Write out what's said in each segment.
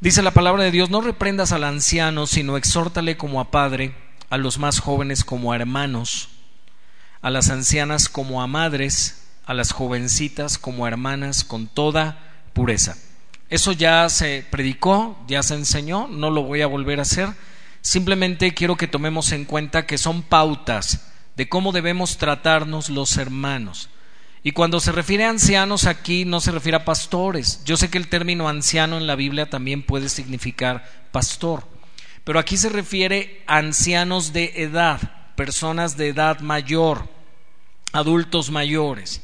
Dice la palabra de Dios, no reprendas al anciano, sino exhórtale como a padre, a los más jóvenes como a hermanos, a las ancianas como a madres, a las jovencitas como a hermanas, con toda pureza. Eso ya se predicó, ya se enseñó, no lo voy a volver a hacer. Simplemente quiero que tomemos en cuenta que son pautas de cómo debemos tratarnos los hermanos. Y cuando se refiere a ancianos aquí no se refiere a pastores. Yo sé que el término anciano en la Biblia también puede significar pastor, pero aquí se refiere a ancianos de edad, personas de edad mayor, adultos mayores.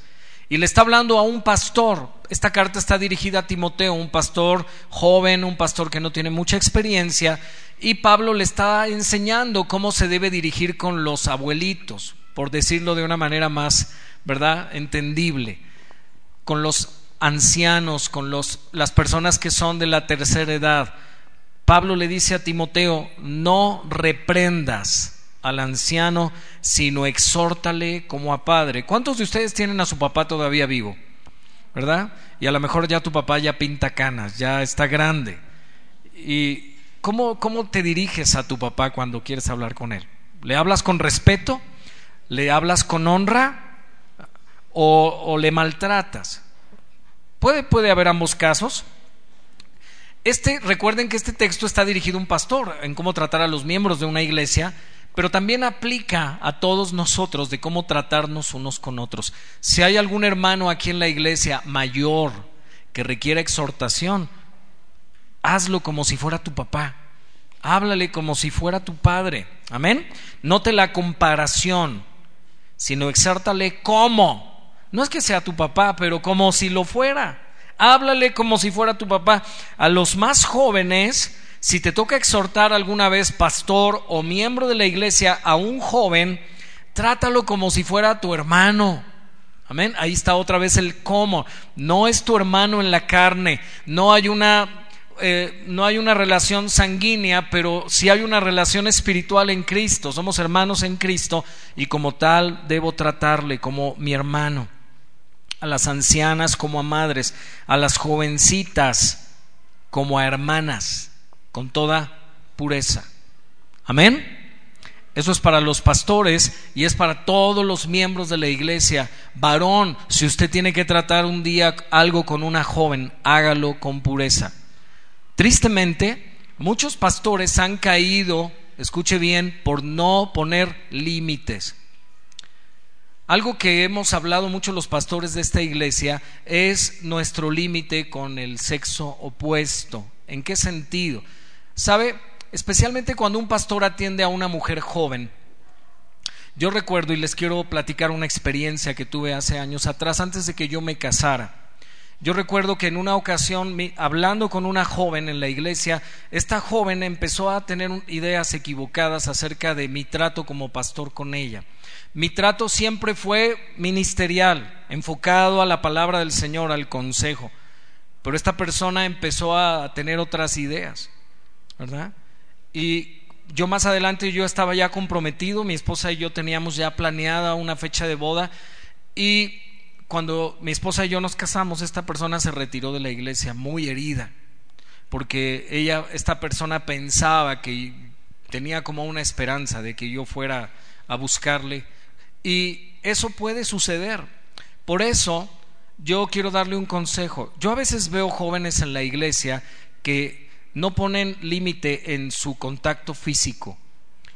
Y le está hablando a un pastor. Esta carta está dirigida a Timoteo, un pastor joven, un pastor que no tiene mucha experiencia, y Pablo le está enseñando cómo se debe dirigir con los abuelitos, por decirlo de una manera más ¿verdad? Entendible, con los ancianos, con los, las personas que son de la tercera edad. Pablo le dice a Timoteo, no reprendas al anciano, sino exhórtale como a padre. ¿Cuántos de ustedes tienen a su papá todavía vivo? ¿Verdad? Y a lo mejor ya tu papá ya pinta canas, ya está grande. ¿Y cómo, cómo te diriges a tu papá cuando quieres hablar con él? ¿Le hablas con respeto? ¿Le hablas con honra? O, le maltratas. Puede, puede haber ambos casos. Este, recuerden que este texto está dirigido a un pastor en cómo tratar a los miembros de una iglesia, pero también aplica a todos nosotros de cómo tratarnos unos con otros. Si hay algún hermano aquí en la iglesia mayor que requiera exhortación, hazlo como si fuera tu papá. Háblale como si fuera tu padre. Amén. Note la comparación, sino exhórtale como no es que sea tu papá, pero como si lo fuera. Háblale como si fuera tu papá. A los más jóvenes, si te toca exhortar alguna vez pastor o miembro de la iglesia a un joven, trátalo como si fuera tu hermano. Amén. Ahí está otra vez el cómo. No es tu hermano en la carne. No hay una eh, no hay una relación sanguínea, pero sí hay una relación espiritual en Cristo. Somos hermanos en Cristo y como tal debo tratarle como mi hermano a las ancianas como a madres, a las jovencitas como a hermanas, con toda pureza. Amén. Eso es para los pastores y es para todos los miembros de la iglesia. Varón, si usted tiene que tratar un día algo con una joven, hágalo con pureza. Tristemente, muchos pastores han caído, escuche bien, por no poner límites. Algo que hemos hablado mucho los pastores de esta iglesia es nuestro límite con el sexo opuesto. ¿En qué sentido? ¿Sabe? Especialmente cuando un pastor atiende a una mujer joven. Yo recuerdo y les quiero platicar una experiencia que tuve hace años atrás, antes de que yo me casara. Yo recuerdo que en una ocasión, hablando con una joven en la iglesia, esta joven empezó a tener ideas equivocadas acerca de mi trato como pastor con ella. Mi trato siempre fue ministerial, enfocado a la palabra del Señor, al consejo. Pero esta persona empezó a tener otras ideas, ¿verdad? Y yo más adelante yo estaba ya comprometido, mi esposa y yo teníamos ya planeada una fecha de boda y cuando mi esposa y yo nos casamos, esta persona se retiró de la iglesia muy herida, porque ella, esta persona pensaba que tenía como una esperanza de que yo fuera a buscarle, y eso puede suceder. Por eso yo quiero darle un consejo. Yo a veces veo jóvenes en la iglesia que no ponen límite en su contacto físico.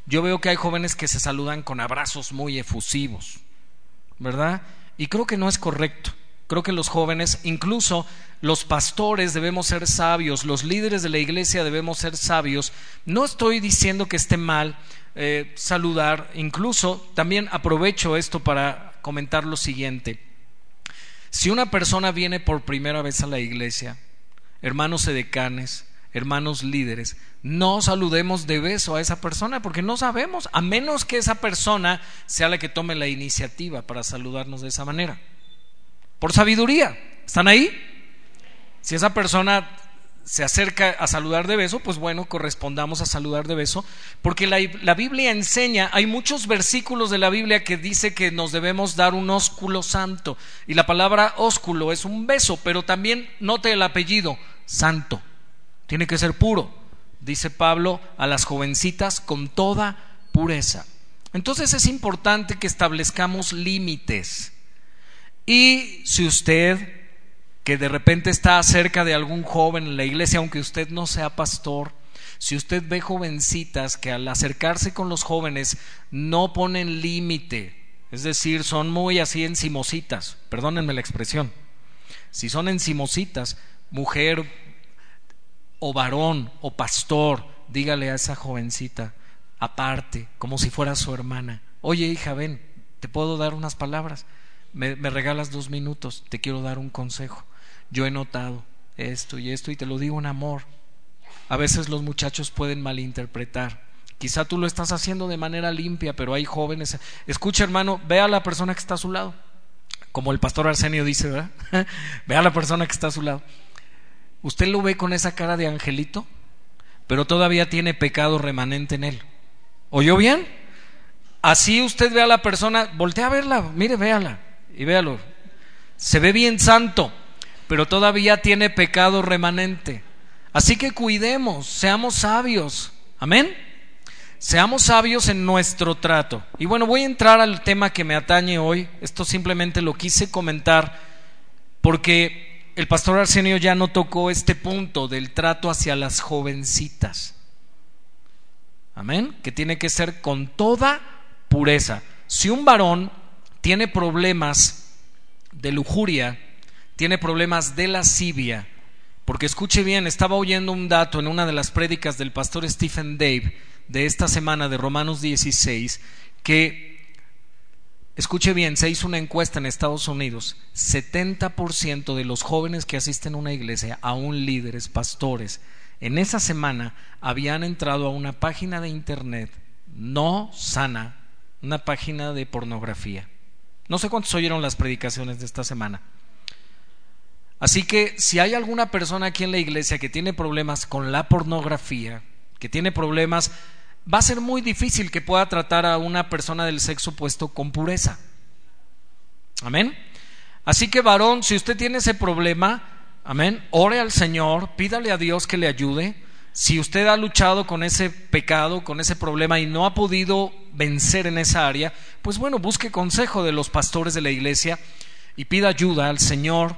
Yo veo que hay jóvenes que se saludan con abrazos muy efusivos, ¿verdad? Y creo que no es correcto. Creo que los jóvenes, incluso los pastores debemos ser sabios, los líderes de la iglesia debemos ser sabios. No estoy diciendo que esté mal eh, saludar, incluso también aprovecho esto para comentar lo siguiente. Si una persona viene por primera vez a la iglesia, hermanos edecanes, hermanos líderes, no saludemos de beso a esa persona porque no sabemos, a menos que esa persona sea la que tome la iniciativa para saludarnos de esa manera. Por sabiduría. ¿Están ahí? Si esa persona se acerca a saludar de beso, pues bueno, correspondamos a saludar de beso, porque la, la, Biblia enseña, hay muchos versículos de la Biblia que dice que nos debemos dar un ósculo santo, y la palabra ósculo es un beso, pero también note el apellido, santo. tiene que ser puro, dice Pablo, a las jovencitas con toda pureza. Entonces es importante que establezcamos límites. Y si usted, que de repente está cerca de algún joven en la iglesia, aunque usted no sea pastor, si usted ve jovencitas que al acercarse con los jóvenes no ponen límite, es decir, son muy así encimositas, perdónenme la expresión, si son encimositas, mujer o varón o pastor, dígale a esa jovencita, aparte, como si fuera su hermana, oye hija, ven, te puedo dar unas palabras, me, regalas dos minutos, te quiero dar un consejo. Yo he notado esto y esto y te lo digo en amor. A veces los muchachos pueden malinterpretar. Quizá tú lo estás haciendo de manera limpia, pero hay jóvenes. Escucha, hermano, ve a la persona que está a su lado. Como el pastor Arsenio dice, ¿verdad? ve a la persona que está a su lado. Usted lo ve con esa cara de angelito, pero todavía tiene pecado remanente en él. ¿Oyó bien? Así usted ve a la persona, voltea a verla, mire, véala y véalo. Se ve bien santo, pero todavía tiene pecado remanente. Así que cuidemos, seamos sabios. Amén. Seamos sabios en nuestro trato. Y bueno, voy a entrar al tema que me atañe hoy. Esto simplemente lo quise comentar porque el pastor Arsenio ya no tocó este punto del trato hacia las jovencitas. Amén. Que tiene que ser con toda pureza. Si un varón tiene problemas de lujuria, tiene problemas de lascivia, porque escuche bien, estaba oyendo un dato en una de las prédicas del pastor Stephen Dave de esta semana de Romanos 16, que, escuche bien, se hizo una encuesta en Estados Unidos, 70% de los jóvenes que asisten a una iglesia, aún líderes, pastores, en esa semana habían entrado a una página de internet no sana, una página de pornografía. No sé cuántos oyeron las predicaciones de esta semana. Así que si hay alguna persona aquí en la iglesia que tiene problemas con la pornografía, que tiene problemas, va a ser muy difícil que pueda tratar a una persona del sexo opuesto con pureza. Amén. Así que varón, si usted tiene ese problema, amén, ore al Señor, pídale a Dios que le ayude. Si usted ha luchado con ese pecado, con ese problema y no ha podido vencer en esa área, pues bueno, busque consejo de los pastores de la iglesia y pida ayuda al Señor,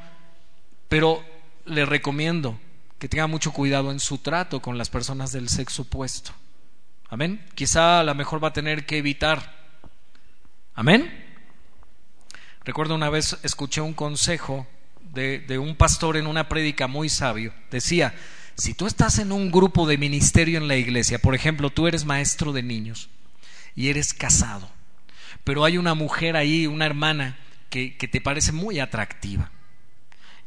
pero le recomiendo que tenga mucho cuidado en su trato con las personas del sexo opuesto. Amén. Quizá a lo mejor va a tener que evitar. Amén. Recuerdo una vez escuché un consejo de, de un pastor en una prédica muy sabio. Decía, si tú estás en un grupo de ministerio en la iglesia, por ejemplo, tú eres maestro de niños y eres casado, pero hay una mujer ahí, una hermana, que, te parece muy atractiva.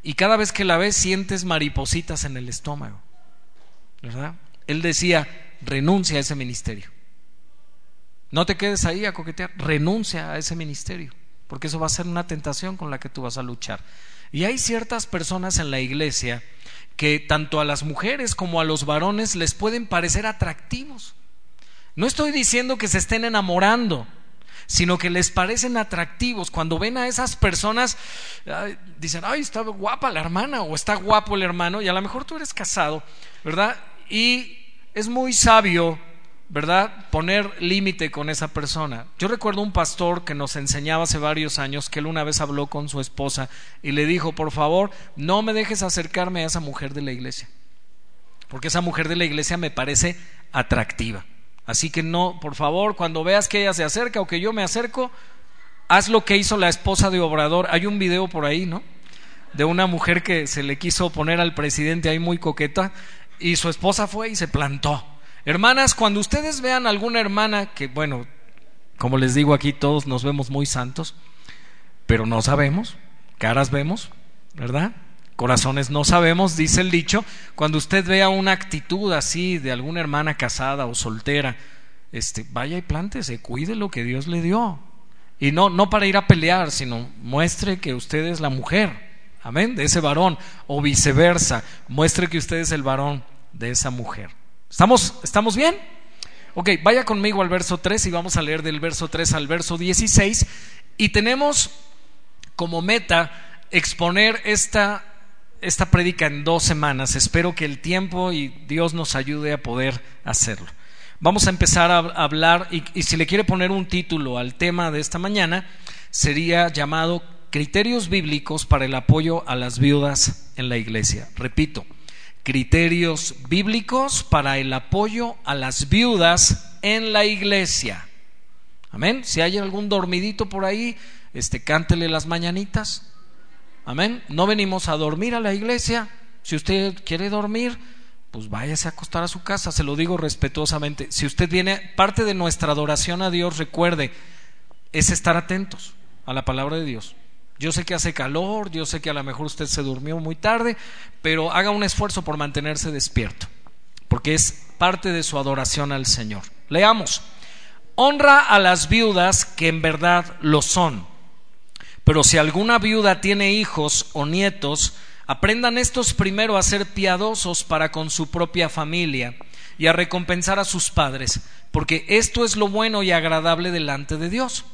Y cada vez que la ves sientes maripositas en el estómago. ¿Verdad? Él decía, renuncia a ese ministerio. No te quedes ahí a coquetear, renuncia a ese ministerio, porque eso va a ser una tentación con la que tú vas a luchar. Y hay ciertas personas en la iglesia que tanto a las mujeres como a los varones les pueden parecer atractivos. No estoy diciendo que se estén enamorando, sino que les parecen atractivos. Cuando ven a esas personas, dicen, ay, está guapa la hermana o está guapo el hermano, y a lo mejor tú eres casado, ¿verdad? Y es muy sabio ¿verdad? Poner límite con esa persona. Yo recuerdo un pastor que nos enseñaba hace varios años que él una vez habló con su esposa y le dijo, por favor, no me dejes acercarme a esa mujer de la iglesia, porque esa mujer de la iglesia me parece atractiva. Así que no, por favor, cuando veas que ella se acerca o que yo me acerco, haz lo que hizo la esposa de Obrador. Hay un video por ahí, ¿no? De una mujer que se le quiso poner al presidente ahí muy coqueta y su esposa fue y se plantó Hermanas, cuando ustedes vean alguna hermana que, bueno, como les digo aquí, todos nos vemos muy santos, pero no sabemos, caras vemos, ¿verdad? Corazones no sabemos, dice el dicho, cuando usted vea una actitud así de alguna hermana casada o soltera, este, vaya y plántese, cuide lo que Dios le dio. Y no, no para ir a pelear, sino muestre que usted es la mujer, amén, de ese varón, o viceversa, muestre que usted es el varón de esa mujer. ¿Estamos, ¿Estamos bien? Ok, vaya conmigo al verso 3 y vamos a leer del verso 3 al verso 16. Y tenemos como meta exponer esta esta prédica en dos semanas. Espero que el tiempo y Dios nos ayude a poder hacerlo. Vamos a empezar a hablar, y, y si le quiere poner un título al tema de esta mañana, sería llamado Criterios bíblicos para el apoyo a las viudas en la iglesia. Repito, criterios bíblicos para el apoyo a las viudas en la iglesia. Amén. Si hay algún dormidito por ahí, este cántele las mañanitas. Amén. No venimos a dormir a la iglesia. Si usted quiere dormir, pues váyase a acostar a su casa, se lo digo respetuosamente. Si usted viene, parte de nuestra adoración a Dios, recuerde, es estar atentos a la palabra de Dios. Yo sé que hace calor, yo sé que a lo mejor usted se durmió muy tarde, pero haga un esfuerzo por mantenerse despierto, porque es parte de su adoración al Señor. Leamos. Honra a las viudas que en verdad lo son. Pero si alguna viuda tiene hijos o nietos, aprendan estos primero a ser piadosos para con su propia familia y a recompensar a sus padres, porque esto es lo bueno y agradable delante de Dios.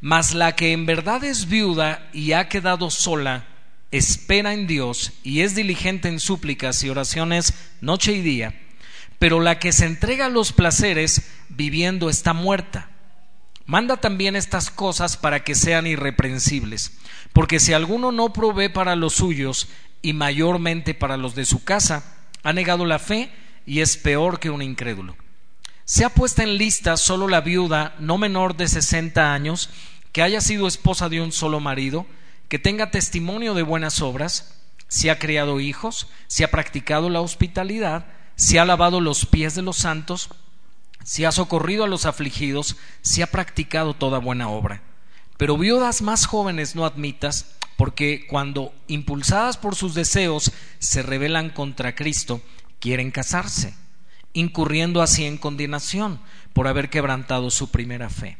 Mas la que en verdad es viuda y ha quedado sola, espera en Dios y es diligente en súplicas y oraciones noche y día, pero la que se entrega a los placeres viviendo está muerta. Manda también estas cosas para que sean irreprensibles, porque si alguno no provee para los suyos y mayormente para los de su casa, ha negado la fe y es peor que un incrédulo. Se ha puesta en lista solo la viuda no menor de sesenta años, que haya sido esposa de un solo marido, que tenga testimonio de buenas obras, si ha criado hijos, si ha practicado la hospitalidad, si ha lavado los pies de los santos, si ha socorrido a los afligidos, si ha practicado toda buena obra. Pero viudas más jóvenes no admitas, porque cuando, impulsadas por sus deseos, se rebelan contra Cristo, quieren casarse incurriendo así en condenación por haber quebrantado su primera fe.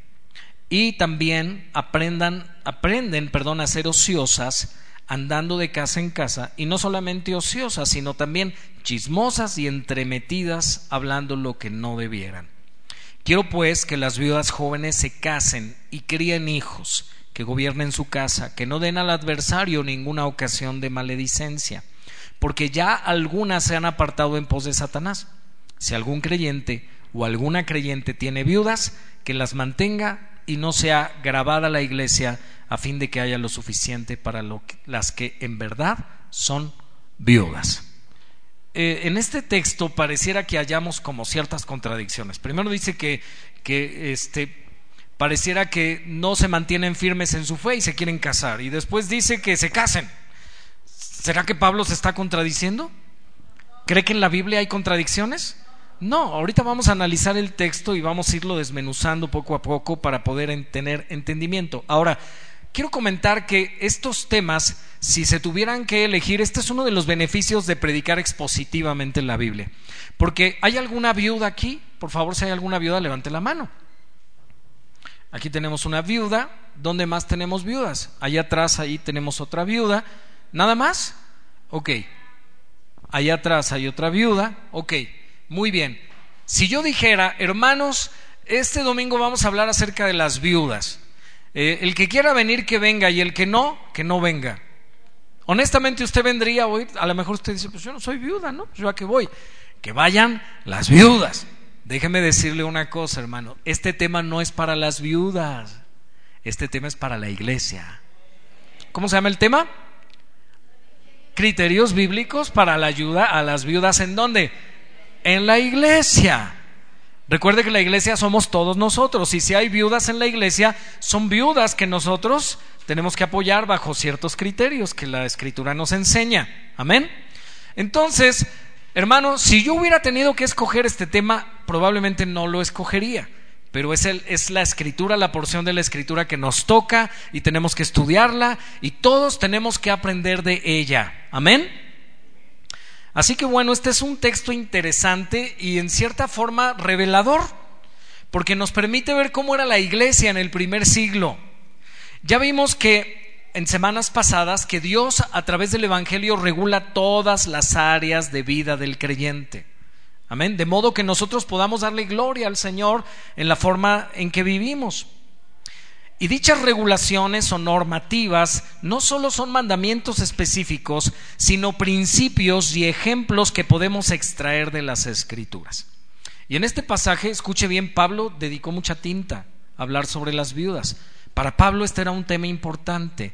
Y también aprendan, aprenden perdón, a ser ociosas, andando de casa en casa, y no solamente ociosas, sino también chismosas y entremetidas, hablando lo que no debieran. Quiero pues que las viudas jóvenes se casen y críen hijos, que gobiernen su casa, que no den al adversario ninguna ocasión de maledicencia, porque ya algunas se han apartado en pos de Satanás si algún creyente o alguna creyente tiene viudas, que las mantenga y no sea grabada la iglesia a fin de que haya lo suficiente para las que en verdad son viudas. Eh, en este texto pareciera que hayamos como ciertas contradicciones. Primero dice que, que este, pareciera que no se mantienen firmes en su fe y se quieren casar. Y después dice que se casen. ¿Será que Pablo se está contradiciendo? ¿Cree que en la Biblia hay contradicciones? No, ahorita vamos a analizar el texto y vamos a irlo desmenuzando poco a poco para poder tener entendimiento. Ahora, quiero comentar que estos temas, si se tuvieran que elegir, este es uno de los beneficios de predicar expositivamente en la Biblia. Porque hay alguna viuda aquí, por favor, si hay alguna viuda, levante la mano. Aquí tenemos una viuda, ¿dónde más tenemos viudas? Allá atrás, ahí tenemos otra viuda. ¿Nada más? Ok. Allá atrás hay otra viuda. Ok. Muy bien. Si yo dijera, hermanos, este domingo vamos a hablar acerca de las viudas. Eh, el que quiera venir, que venga, y el que no, que no venga. Honestamente, usted vendría hoy, a lo mejor usted dice, pues yo no soy viuda, ¿no? Yo a qué voy. Que vayan las viudas. Déjeme decirle una cosa, hermano. Este tema no es para las viudas. Este tema es para la iglesia. ¿Cómo se llama el tema? Criterios bíblicos para la ayuda a las viudas. ¿En dónde? En la iglesia. Recuerde que la iglesia somos todos nosotros y si hay viudas en la iglesia, son viudas que nosotros tenemos que apoyar bajo ciertos criterios que la escritura nos enseña. Amén. Entonces, hermano, si yo hubiera tenido que escoger este tema, probablemente no lo escogería. Pero es, el, es la escritura, la porción de la escritura que nos toca y tenemos que estudiarla y todos tenemos que aprender de ella. Amén. Así que bueno, este es un texto interesante y en cierta forma revelador, porque nos permite ver cómo era la iglesia en el primer siglo. Ya vimos que en semanas pasadas que Dios a través del Evangelio regula todas las áreas de vida del creyente. Amén. De modo que nosotros podamos darle gloria al Señor en la forma en que vivimos. Y dichas regulaciones o normativas no solo son mandamientos específicos, sino principios y ejemplos que podemos extraer de las escrituras. Y en este pasaje, escuche bien, Pablo dedicó mucha tinta a hablar sobre las viudas. Para Pablo este era un tema importante.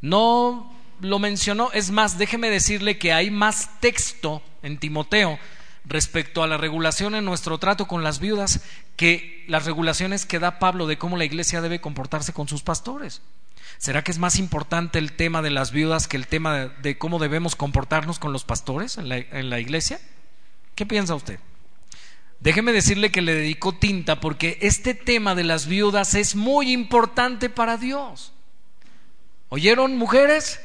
No lo mencionó, es más, déjeme decirle que hay más texto en Timoteo respecto a la regulación en nuestro trato con las viudas que las regulaciones que da Pablo de cómo la iglesia debe comportarse con sus pastores. ¿Será que es más importante el tema de las viudas que el tema de, cómo debemos comportarnos con los pastores en la, en la iglesia? ¿Qué piensa usted? Déjeme decirle que le dedico tinta porque este tema de las viudas es muy importante para Dios. ¿Oyeron, mujeres?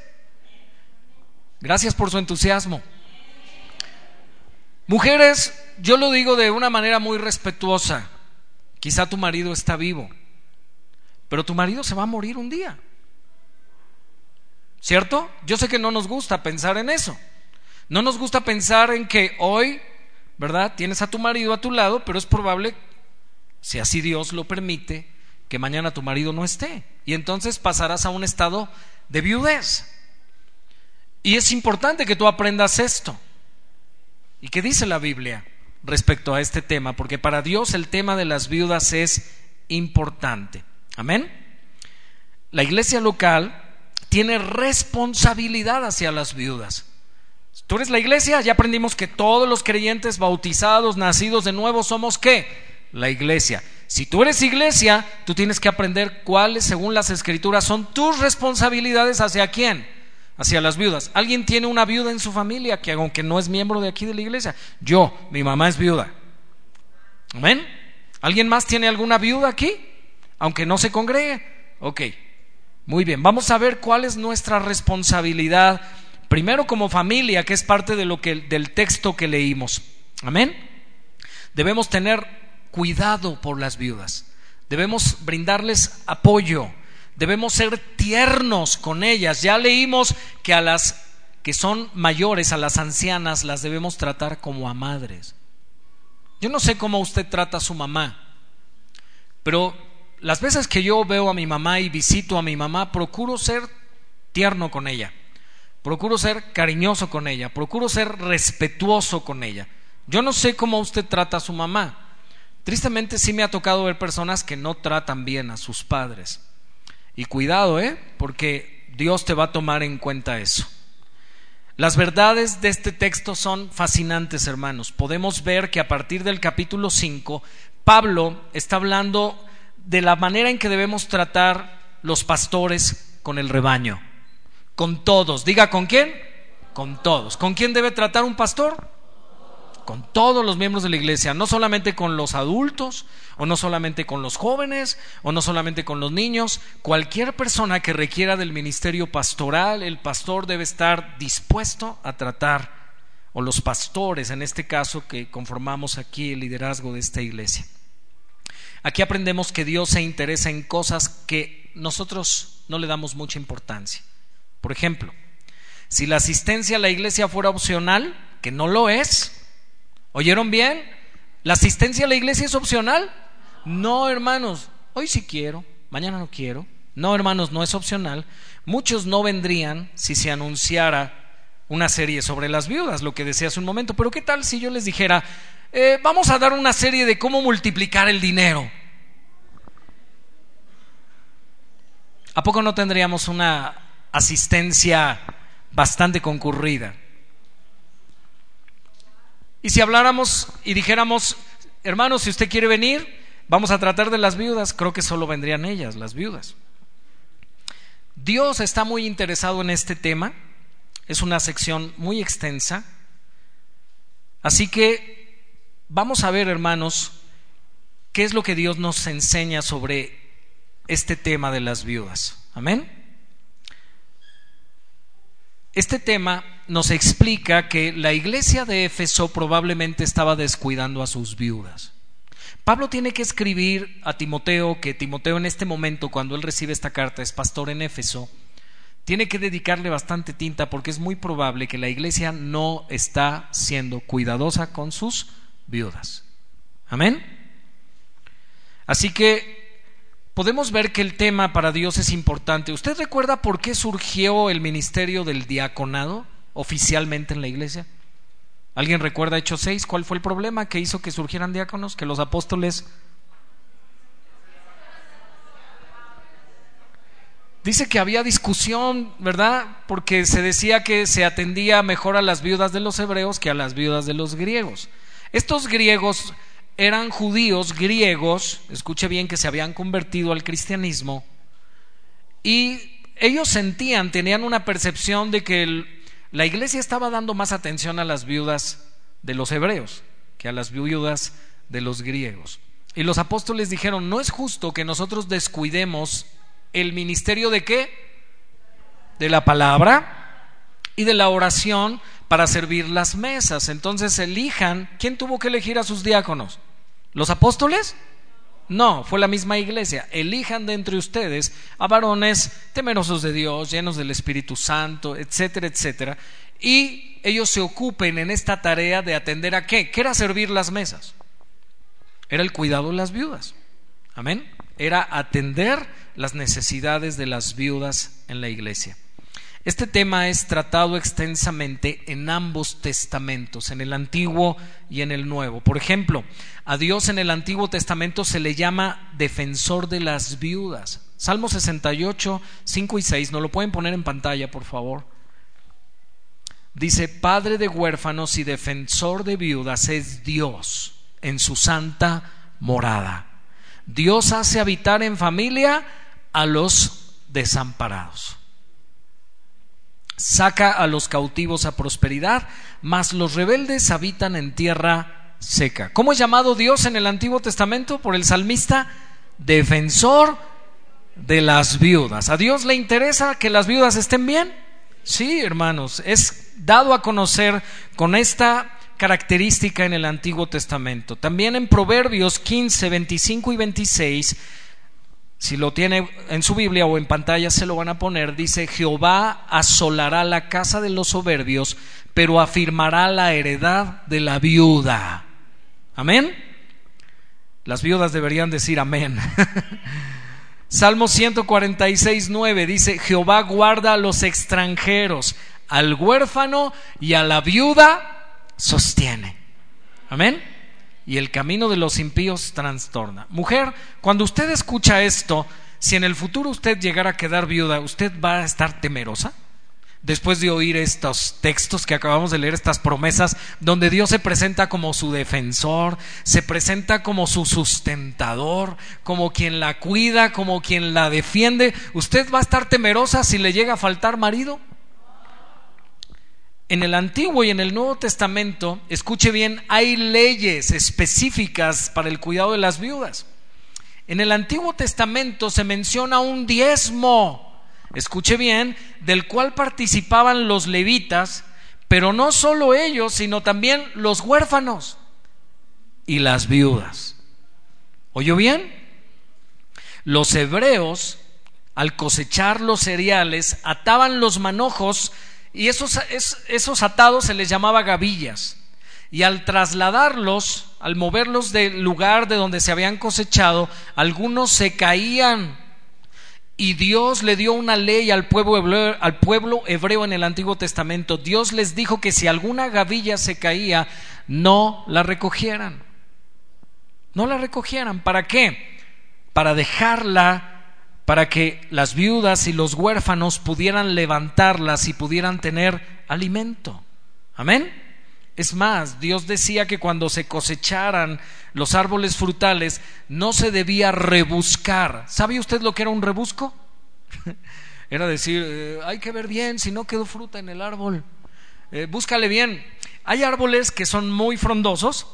Gracias por su entusiasmo. Mujeres, yo lo digo de una manera muy respetuosa. Quizá tu marido está vivo, pero tu marido se va a morir un día. ¿Cierto? Yo sé que no nos gusta pensar en eso. No nos gusta pensar en que hoy, ¿verdad? Tienes a tu marido a tu lado, pero es probable, si así Dios lo permite, que mañana tu marido no esté. Y entonces pasarás a un estado de viudez. Y es importante que tú aprendas esto. ¿Y qué dice la Biblia respecto a este tema? Porque para Dios el tema de las viudas es importante. Amén. La iglesia local tiene responsabilidad hacia las viudas. Tú eres la iglesia, ya aprendimos que todos los creyentes bautizados, nacidos de nuevo, somos qué? La iglesia. Si tú eres iglesia, tú tienes que aprender cuáles, según las escrituras, son tus responsabilidades hacia quién? Hacia las viudas. ¿Alguien tiene una viuda en su familia que aunque no es miembro de aquí de la iglesia? Yo, mi mamá es viuda. ¿Amén? ¿Alguien más tiene alguna viuda aquí? Aunque no se congregue. Ok, muy bien. Vamos a ver cuál es nuestra responsabilidad. Primero como familia, que es parte de lo que, del texto que leímos. Amén. Debemos tener cuidado por las viudas. Debemos brindarles apoyo debemos ser tiernos con ellas. Ya leímos que a las que son mayores, a las ancianas, las debemos tratar como a madres. Yo no sé cómo usted trata a su mamá, pero las veces que yo veo a mi mamá y visito a mi mamá, procuro ser tierno con ella, procuro ser cariñoso con ella, procuro ser respetuoso con ella. Yo no sé cómo usted trata a su mamá. Tristemente sí me ha tocado ver personas que no tratan bien a sus padres. Y cuidado, ¿eh? Porque Dios te va a tomar en cuenta eso. Las verdades de este texto son fascinantes, hermanos. Podemos ver que a partir del capítulo 5, Pablo está hablando de la manera en que debemos tratar los pastores con el rebaño. Con todos. Diga, ¿con quién? Con todos. ¿Con quién debe tratar un pastor? Con todos los miembros de la iglesia, no solamente con los adultos, o no solamente con los jóvenes, o no solamente con los niños, cualquier persona que requiera del ministerio pastoral, el pastor debe estar dispuesto a tratar, o los pastores, en este caso, que conformamos aquí el liderazgo de esta iglesia. Aquí aprendemos que Dios se interesa en cosas que nosotros no le damos mucha importancia. Por ejemplo, si la asistencia a la iglesia fuera opcional, que no lo es, ¿Oyeron bien? ¿La asistencia a la iglesia es opcional? No, hermanos. Hoy sí quiero, mañana no quiero. No, hermanos, no es opcional. Muchos no vendrían si se anunciara una serie sobre las viudas, lo que decía hace un momento. Pero ¿qué tal si yo les dijera, eh, vamos a dar una serie de cómo multiplicar el dinero? ¿A poco no tendríamos una asistencia bastante concurrida? Y si habláramos y dijéramos, hermanos, si usted quiere venir, vamos a tratar de las viudas, creo que solo vendrían ellas, las viudas. Dios está muy interesado en este tema, es una sección muy extensa, así que vamos a ver, hermanos, qué es lo que Dios nos enseña sobre este tema de las viudas. Amén. Este tema nos explica que la iglesia de Éfeso probablemente estaba descuidando a sus viudas. Pablo tiene que escribir a Timoteo, que Timoteo en este momento, cuando él recibe esta carta, es pastor en Éfeso, tiene que dedicarle bastante tinta porque es muy probable que la iglesia no está siendo cuidadosa con sus viudas. Amén. Así que podemos ver que el tema para Dios es importante. ¿Usted recuerda por qué surgió el ministerio del diaconado oficialmente en la iglesia? ¿Alguien recuerda Hechos 6? ¿Cuál fue el problema que hizo que surgieran diáconos? Que los apóstoles Dice que había discusión, ¿verdad? Porque se decía que se atendía mejor a las viudas de los hebreos que a las viudas de los griegos. Estos griegos eran judíos griegos, escuche bien que se habían convertido al cristianismo, y ellos sentían, tenían una percepción de que la iglesia estaba dando más atención a las viudas de los hebreos que a las viudas de los griegos. Y los apóstoles dijeron, no es justo que nosotros descuidemos el ministerio de qué? De la palabra y de la oración para servir las mesas. Entonces elijan, ¿quién tuvo que elegir a sus diáconos? ¿Los apóstoles? No, fue la misma iglesia. Elijan de entre ustedes a varones temerosos de Dios, llenos del Espíritu Santo, etcétera, etcétera. Y ellos se ocupen en esta tarea de atender a qué? ¿Qué era servir las mesas? Era el cuidado de las viudas. Amén. Era atender las necesidades de las viudas en la iglesia. Este tema es tratado extensamente en ambos testamentos, en el Antiguo y en el Nuevo. Por ejemplo, a Dios en el Antiguo Testamento se le llama defensor de las viudas. Salmo 68, 5 y 6, ¿no lo pueden poner en pantalla, por favor? Dice, Padre de huérfanos y defensor de viudas es Dios en su santa morada. Dios hace habitar en familia a los desamparados. Saca a los cautivos a prosperidad, mas los rebeldes habitan en tierra seca. ¿Cómo es llamado Dios en el Antiguo Testamento por el salmista? Defensor de las viudas. ¿A Dios le interesa que las viudas estén bien? Sí, hermanos, es dado a conocer con esta característica en el Antiguo Testamento. También en Proverbios 15, 25 y 26 si lo tiene en su Biblia o en pantalla se lo van a poner, dice, Jehová asolará la casa de los soberbios, pero afirmará la heredad de la viuda. Amén. Las viudas deberían decir amén. Salmo 146, 9 dice, Jehová guarda a los extranjeros, al huérfano y a la viuda sostiene. Amén y el camino de los impíos trastorna. Mujer, cuando usted escucha esto, si en el futuro usted llegara a quedar viuda, ¿usted va a estar temerosa? Después de oír estos textos que acabamos de leer, estas promesas, donde Dios se presenta como su defensor, se presenta como su sustentador, como quien la cuida, como quien la defiende, ¿usted va a estar temerosa si le llega a faltar marido? En el Antiguo y en el Nuevo Testamento, escuche bien, hay leyes específicas para el cuidado de las viudas. En el Antiguo Testamento se menciona un diezmo, escuche bien, del cual participaban los levitas, pero no solo ellos, sino también los huérfanos y las viudas. ¿Oyó bien? Los hebreos, al cosechar los cereales, ataban los manojos y esos, esos atados se les llamaba gavillas. Y al trasladarlos, al moverlos del lugar de donde se habían cosechado, algunos se caían. Y Dios le dio una ley al pueblo, hebreo, al pueblo hebreo en el Antiguo Testamento. Dios les dijo que si alguna gavilla se caía, no la recogieran. No la recogieran. ¿Para qué? Para dejarla para que las viudas y los huérfanos pudieran levantarlas y pudieran tener alimento. Amén. Es más, Dios decía que cuando se cosecharan los árboles frutales no se debía rebuscar. ¿Sabe usted lo que era un rebusco? era decir, eh, hay que ver bien si no quedó fruta en el árbol. Eh, búscale bien. Hay árboles que son muy frondosos,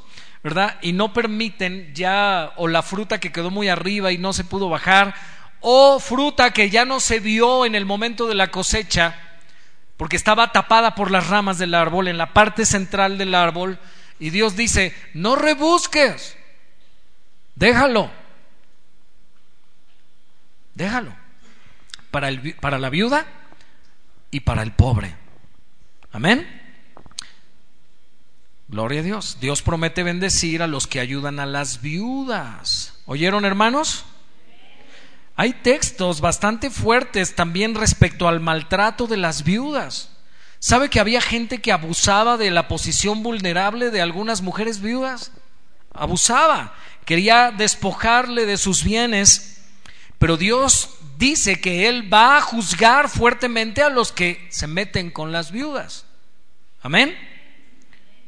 ¿verdad? Y no permiten ya, o la fruta que quedó muy arriba y no se pudo bajar, o fruta que ya no se vio en el momento de la cosecha, porque estaba tapada por las ramas del árbol, en la parte central del árbol, y Dios dice, no rebusques, déjalo, déjalo, para, el, para la viuda y para el pobre. Amén. Gloria a Dios. Dios promete bendecir a los que ayudan a las viudas. ¿Oyeron hermanos? Hay textos bastante fuertes también respecto al maltrato de las viudas. ¿Sabe que había gente que abusaba de la posición vulnerable de algunas mujeres viudas? Abusaba, quería despojarle de sus bienes, pero Dios dice que Él va a juzgar fuertemente a los que se meten con las viudas. Amén.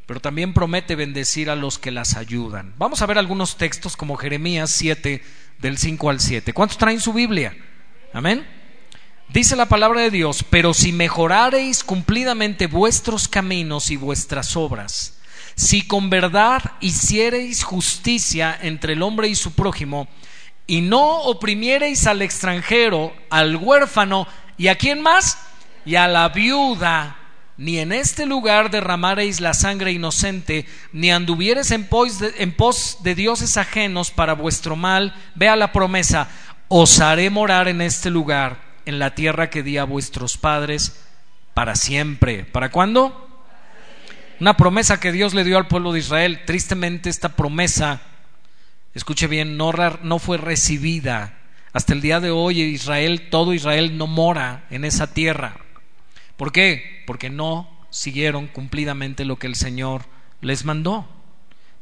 Pero también promete bendecir a los que las ayudan. Vamos a ver algunos textos como Jeremías 7, del 5 al 7. ¿Cuántos traen su Biblia? Amén. Dice la palabra de Dios, pero si mejorareis cumplidamente vuestros caminos y vuestras obras, si con verdad hiciereis justicia entre el hombre y su prójimo, y no oprimiereis al extranjero, al huérfano, ¿y a quién más? Y a la viuda, ni en este lugar derramareis la sangre inocente, ni anduviereis en pos, de, en pos de dioses ajenos para vuestro mal, vea la promesa, os haré morar en este lugar, en la tierra que di a vuestros padres, para siempre. ¿Para cuándo? Una promesa que Dios le dio al pueblo de Israel. Tristemente esta promesa escuche bien, no, no fue recibida. Hasta el día de hoy Israel, todo Israel no mora en esa tierra. ¿Por qué? Porque no siguieron cumplidamente lo que el Señor les mandó.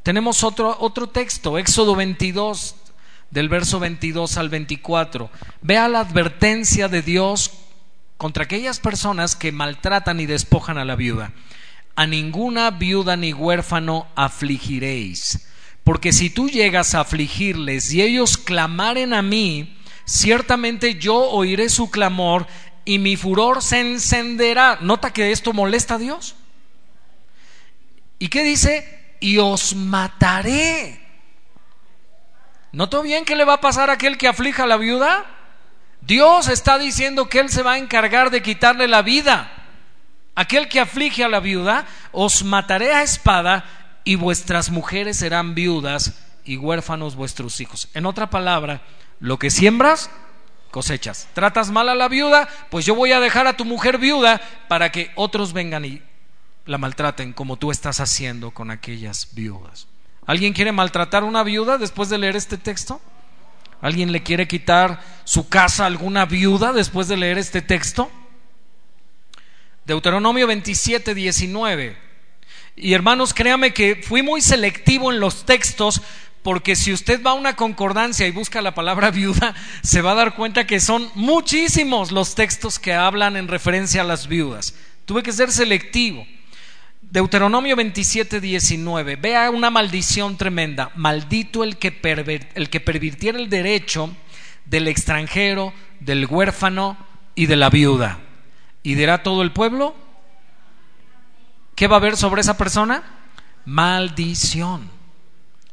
Tenemos otro, otro texto, Éxodo 22, del verso 22 al 24. Vea la advertencia de Dios contra aquellas personas que maltratan y despojan a la viuda. A ninguna viuda ni huérfano afligiréis porque si tú llegas a afligirles y ellos clamaren a mí, ciertamente yo oiré su clamor y mi furor se encenderá. ¿Nota que esto molesta a Dios? ¿Y qué dice? Y os mataré. ¿Notó bien qué le va a pasar a aquel que aflija a la viuda? Dios está diciendo que Él se va a encargar de quitarle la vida. Aquel que aflige a la viuda, os mataré a espada y vuestras mujeres serán viudas y huérfanos vuestros hijos. En otra palabra, lo que siembras, cosechas. Tratas mal a la viuda, pues yo voy a dejar a tu mujer viuda para que otros vengan y la maltraten como tú estás haciendo con aquellas viudas. ¿Alguien quiere maltratar a una viuda después de leer este texto? ¿Alguien le quiere quitar su casa a alguna viuda después de leer este texto? Deuteronomio 27, 19. Y hermanos, créame que fui muy selectivo en los textos porque si usted va a una concordancia y busca la palabra viuda, se va a dar cuenta que son muchísimos los textos que hablan en referencia a las viudas. Tuve que ser selectivo. Deuteronomio 27, 19. Vea una maldición tremenda. Maldito el que, el que pervirtiera el derecho del extranjero, del huérfano y de la viuda. ¿Y dirá todo el pueblo? ¿Qué va a haber sobre esa persona? Maldición.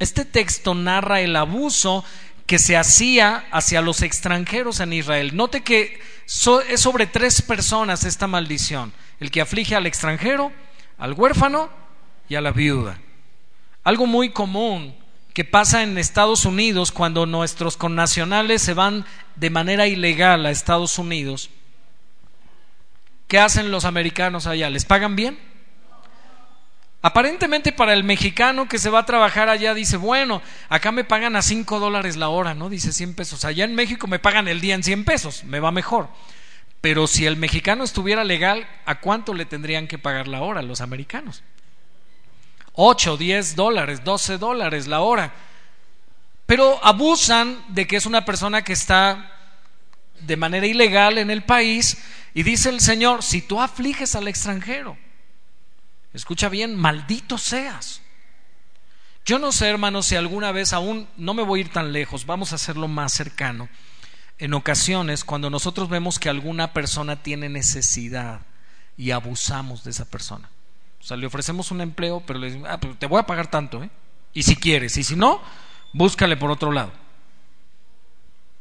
Este texto narra el abuso que se hacía hacia los extranjeros en Israel. Note que es sobre tres personas esta maldición. El que aflige al extranjero, al huérfano y a la viuda. Algo muy común que pasa en Estados Unidos cuando nuestros connacionales se van de manera ilegal a Estados Unidos. ¿Qué hacen los americanos allá? ¿Les pagan bien? Aparentemente para el mexicano que se va a trabajar allá dice, bueno, acá me pagan a 5 dólares la hora, ¿no? Dice 100 pesos. Allá en México me pagan el día en 100 pesos, me va mejor. Pero si el mexicano estuviera legal, ¿a cuánto le tendrían que pagar la hora los americanos? 8, 10 dólares, 12 dólares la hora. Pero abusan de que es una persona que está de manera ilegal en el país y dice el Señor, si tú afliges al extranjero, Escucha bien, maldito seas. Yo no sé, hermanos, si alguna vez aún, no me voy a ir tan lejos, vamos a hacerlo más cercano. En ocasiones, cuando nosotros vemos que alguna persona tiene necesidad y abusamos de esa persona. O sea, le ofrecemos un empleo, pero le decimos, ah, te voy a pagar tanto, ¿eh? Y si quieres, y si no, búscale por otro lado.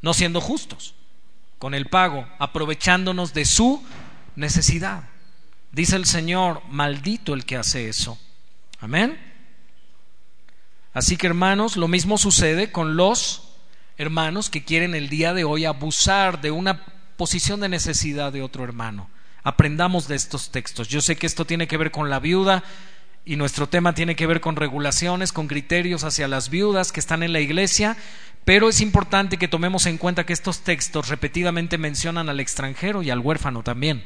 No siendo justos con el pago, aprovechándonos de su necesidad. Dice el Señor, maldito el que hace eso. Amén. Así que hermanos, lo mismo sucede con los hermanos que quieren el día de hoy abusar de una posición de necesidad de otro hermano. Aprendamos de estos textos. Yo sé que esto tiene que ver con la viuda y nuestro tema tiene que ver con regulaciones, con criterios hacia las viudas que están en la iglesia, pero es importante que tomemos en cuenta que estos textos repetidamente mencionan al extranjero y al huérfano también.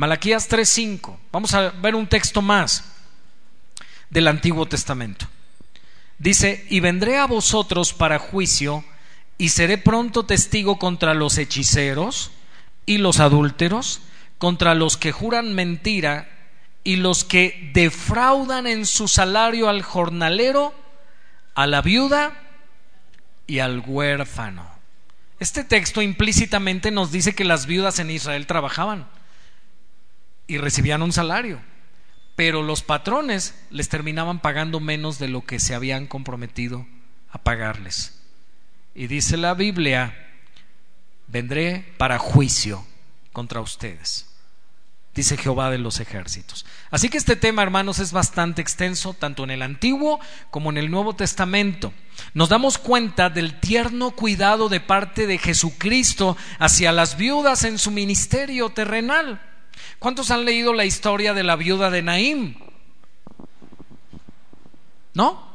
Malaquías 3:5. Vamos a ver un texto más del Antiguo Testamento. Dice, y vendré a vosotros para juicio, y seré pronto testigo contra los hechiceros y los adúlteros, contra los que juran mentira y los que defraudan en su salario al jornalero, a la viuda y al huérfano. Este texto implícitamente nos dice que las viudas en Israel trabajaban y recibían un salario, pero los patrones les terminaban pagando menos de lo que se habían comprometido a pagarles. Y dice la Biblia, vendré para juicio contra ustedes dice Jehová de los ejércitos. Así que este tema, hermanos, es bastante extenso, tanto en el Antiguo como en el Nuevo Testamento. Nos damos cuenta del tierno cuidado de parte de Jesucristo hacia las viudas en su ministerio terrenal. ¿Cuántos han leído la historia de la viuda de Naim? ¿No?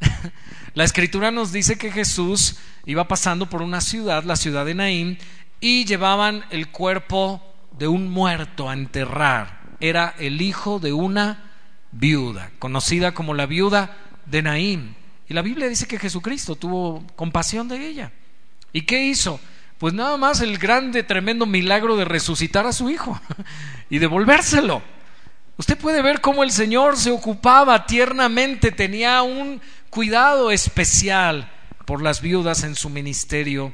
la escritura nos dice que Jesús iba pasando por una ciudad, la ciudad de Naim, y llevaban el cuerpo de un muerto a enterrar. Era el hijo de una viuda, conocida como la viuda de Naín. Y la Biblia dice que Jesucristo tuvo compasión de ella. ¿Y qué hizo? Pues nada más el grande, tremendo milagro de resucitar a su hijo y devolvérselo. Usted puede ver cómo el Señor se ocupaba tiernamente, tenía un cuidado especial por las viudas en su ministerio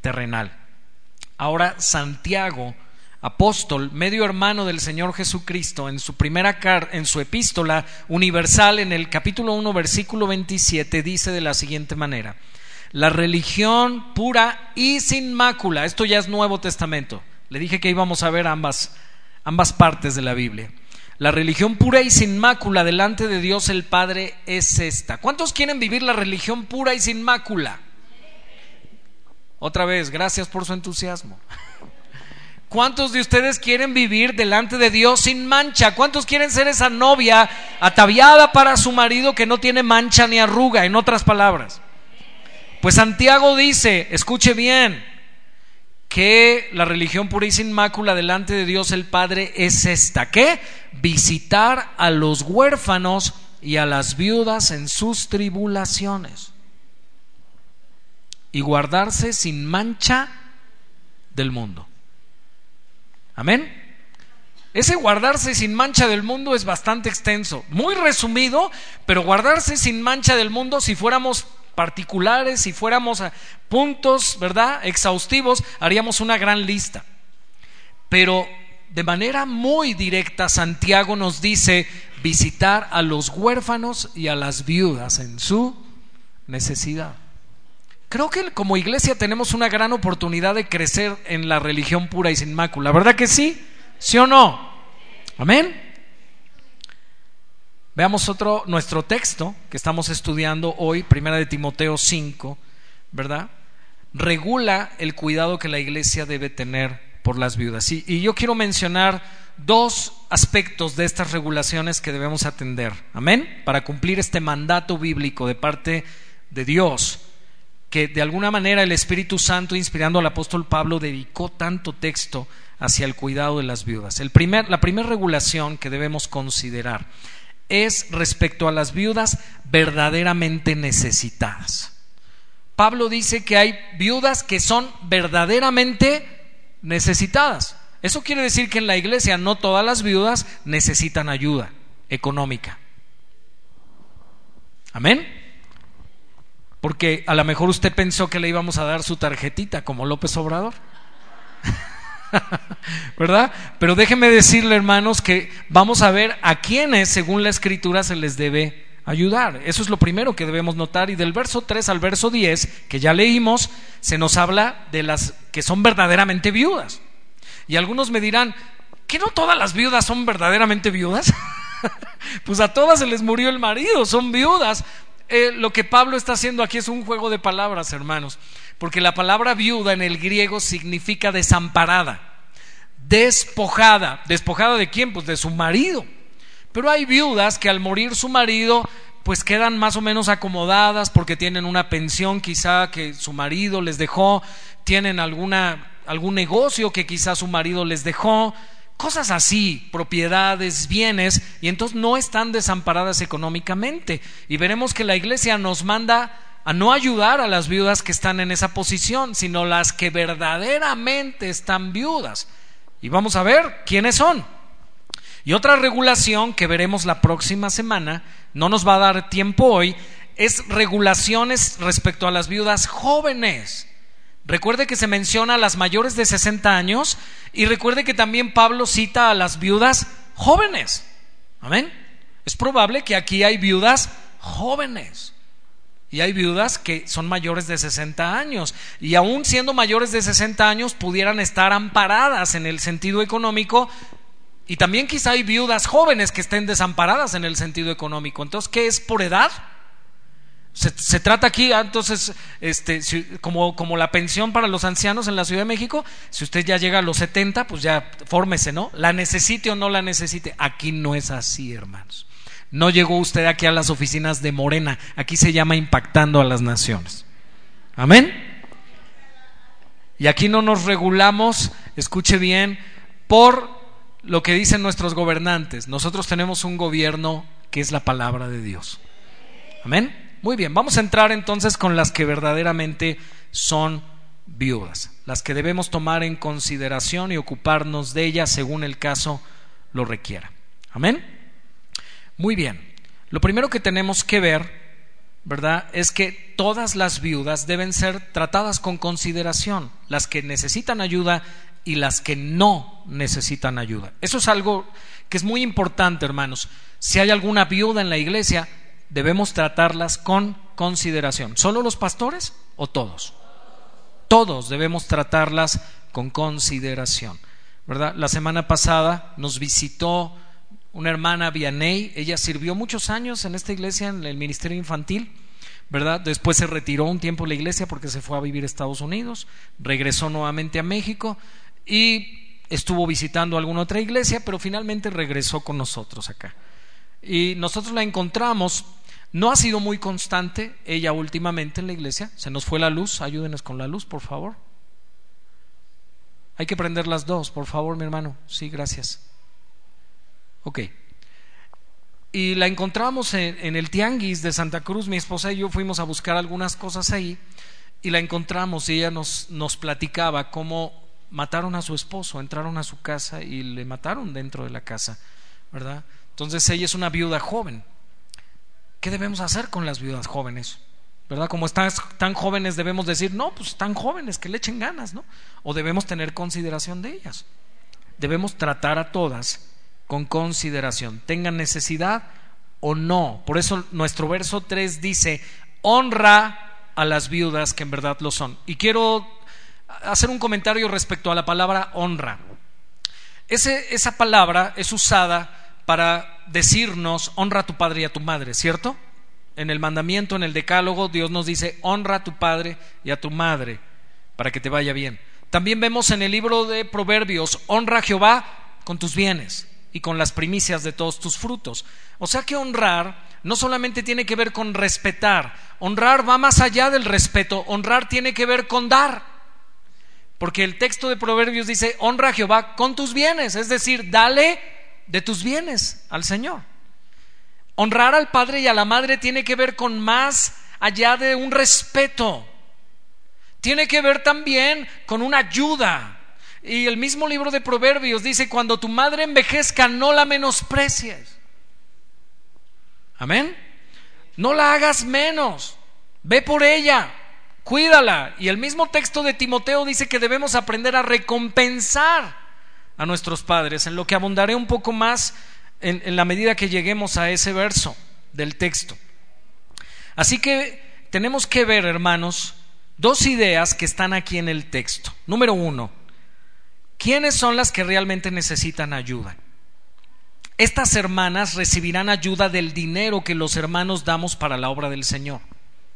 terrenal. Ahora Santiago apóstol, medio hermano del Señor Jesucristo, en su primera en su epístola universal, en el capítulo 1, versículo 27, dice de la siguiente manera: La religión pura y sin mácula, esto ya es Nuevo Testamento. Le dije que íbamos a ver ambas, ambas partes de la Biblia. La religión pura y sin mácula delante de Dios el Padre es esta. ¿Cuántos quieren vivir la religión pura y sin mácula? Otra vez, gracias por su entusiasmo. ¿Cuántos de ustedes quieren vivir delante de Dios sin mancha? ¿Cuántos quieren ser esa novia ataviada para su marido que no tiene mancha ni arruga? En otras palabras. Pues Santiago dice, escuche bien, que la religión pura y sin mácula delante de Dios el Padre es esta, ¿qué? Visitar a los huérfanos y a las viudas en sus tribulaciones y guardarse sin mancha del mundo. Amén. Ese guardarse sin mancha del mundo es bastante extenso, muy resumido, pero guardarse sin mancha del mundo, si fuéramos particulares, si fuéramos a puntos, ¿verdad? Exhaustivos, haríamos una gran lista. Pero de manera muy directa, Santiago nos dice visitar a los huérfanos y a las viudas en su necesidad. Creo que como iglesia tenemos una gran oportunidad de crecer en la religión pura y sin mácula. ¿Verdad que sí? ¿Sí o no? Amén. Veamos otro, nuestro texto que estamos estudiando hoy, primera de Timoteo 5, ¿verdad? Regula el cuidado que la iglesia debe tener por las viudas. Y, yo quiero mencionar dos aspectos de estas regulaciones que debemos atender. Amén. Para cumplir este mandato bíblico de parte de Dios que de alguna manera el Espíritu Santo, inspirando al apóstol Pablo, dedicó tanto texto hacia el cuidado de las viudas. La primera regulación que debemos considerar es respecto a las viudas verdaderamente necesitadas. Pablo dice que hay viudas que son verdaderamente necesitadas. Eso quiere decir que en la iglesia no todas las viudas necesitan ayuda económica. Amén. Porque a lo mejor usted pensó que le íbamos a dar su tarjetita como López Obrador. ¿Verdad? Pero déjeme decirle, hermanos, que vamos a ver a quiénes, según la escritura, se les debe ayudar. Eso es lo primero que debemos notar. Y del verso 3 al verso 10, que ya leímos, se nos habla de las que son verdaderamente viudas. Y algunos me dirán, ¿que no todas las viudas son verdaderamente viudas? pues a todas se les murió el marido, son viudas, eh, lo que Pablo está haciendo aquí es un juego de palabras, hermanos, porque la palabra viuda en el griego significa desamparada, despojada. ¿Despojada de quién? Pues de su marido. Pero hay viudas que al morir su marido pues quedan más o menos acomodadas porque tienen una pensión quizá que su marido les dejó, tienen alguna, algún negocio que quizá su marido les dejó, cosas así, propiedades, bienes, y entonces no están desamparadas económicamente. Y veremos que la iglesia nos manda a no ayudar a las viudas que están en esa posición, sino las que verdaderamente están viudas. Y vamos a ver quiénes son. Y otra regulación que veremos la próxima semana, no nos va a dar tiempo hoy, es regulaciones respecto a las viudas jóvenes. Recuerde que se menciona a las mayores de 60 años y recuerde que también Pablo cita a las viudas jóvenes. Amén. Es probable que aquí hay viudas jóvenes. Y hay viudas que son mayores de 60 años. Y aún siendo mayores de 60 años pudieran estar amparadas en el sentido económico y también quizá hay viudas jóvenes que estén desamparadas en el sentido económico. Entonces, ¿qué es por edad? Se, trata aquí, ah, entonces, este, como, como la pensión para los ancianos en la Ciudad de México, si usted ya llega a los 70, pues ya fórmese, ¿no? La necesite o no la necesite. Aquí no es así, hermanos. No llegó usted aquí a las oficinas de Morena. Aquí se llama impactando a las naciones. Amén. Y aquí no nos regulamos, escuche bien, por lo que dicen nuestros gobernantes. Nosotros tenemos un gobierno que es la palabra de Dios. Amén. Muy bien, vamos a entrar entonces con las que verdaderamente son viudas, las que debemos tomar en consideración y ocuparnos de ellas según el caso lo requiera. Amén. Muy bien, lo primero que tenemos que ver, ¿verdad? Es que todas las viudas deben ser tratadas con consideración. Las que necesitan ayuda y las que no necesitan ayuda. Eso es algo que es muy importante, hermanos. Si hay alguna viuda en la iglesia, debemos tratarlas con consideración. ¿Solo los pastores o todos? Todos debemos tratarlas con consideración. ¿Verdad? La semana pasada nos visitó una hermana Vianey, ella sirvió muchos años en esta iglesia en el ministerio infantil. ¿verdad? Después se retiró un tiempo de la iglesia porque se fue a vivir a Estados Unidos, regresó nuevamente a México y estuvo visitando alguna otra iglesia, pero finalmente regresó con nosotros acá. Y nosotros la encontramos, no ha sido muy constante ella últimamente en la iglesia, se nos fue la luz, ayúdenos con la luz, por favor. Hay que prender las dos, por favor, mi hermano. Sí, gracias. Ok. Y la encontramos en, el Tianguis de Santa Cruz. Mi esposa y yo fuimos a buscar algunas cosas ahí y la encontramos y ella nos, nos platicaba cómo mataron a su esposo, entraron a su casa y le mataron dentro de la casa, ¿verdad? Entonces ella es una viuda joven. ¿Qué debemos hacer con las viudas jóvenes? ¿Verdad? Como están tan jóvenes debemos decir, no, pues están jóvenes, que le echen ganas, ¿no? O debemos tener consideración de ellas. Debemos tratar a todas con consideración, tengan necesidad o no. Por eso nuestro verso 3 dice, honra a las viudas que en verdad lo son. Y quiero hacer un comentario respecto a la palabra honra. esa palabra es usada para decirnos honra a tu padre y a tu madre, ¿cierto? En el mandamiento, en el decálogo, Dios nos dice honra a tu padre y a tu madre para que te vaya bien. También vemos en el libro de Proverbios, honra a Jehová con tus bienes y con las primicias de todos tus frutos. O sea que honrar no solamente tiene que ver con respetar, honrar va más allá del respeto, honrar tiene que ver con dar. Porque el texto de Proverbios dice, honra a Jehová con tus bienes, es decir, dale de tus bienes al Señor. Honrar al Padre y a la Madre tiene que ver con más allá de un respeto. Tiene que ver también con una ayuda. Y el mismo libro de Proverbios dice, cuando tu madre envejezca, no la menosprecies. Amén. No la hagas menos. Ve por ella cuídala. Y el mismo texto de Timoteo dice que debemos aprender a recompensar a nuestros padres, en lo que abundaré un poco más en, la medida que lleguemos a ese verso del texto. Así que tenemos que ver, hermanos, dos ideas que están aquí en el texto. Número uno, ¿quiénes son las que realmente necesitan ayuda? Estas hermanas recibirán ayuda del dinero que los hermanos damos para la obra del Señor.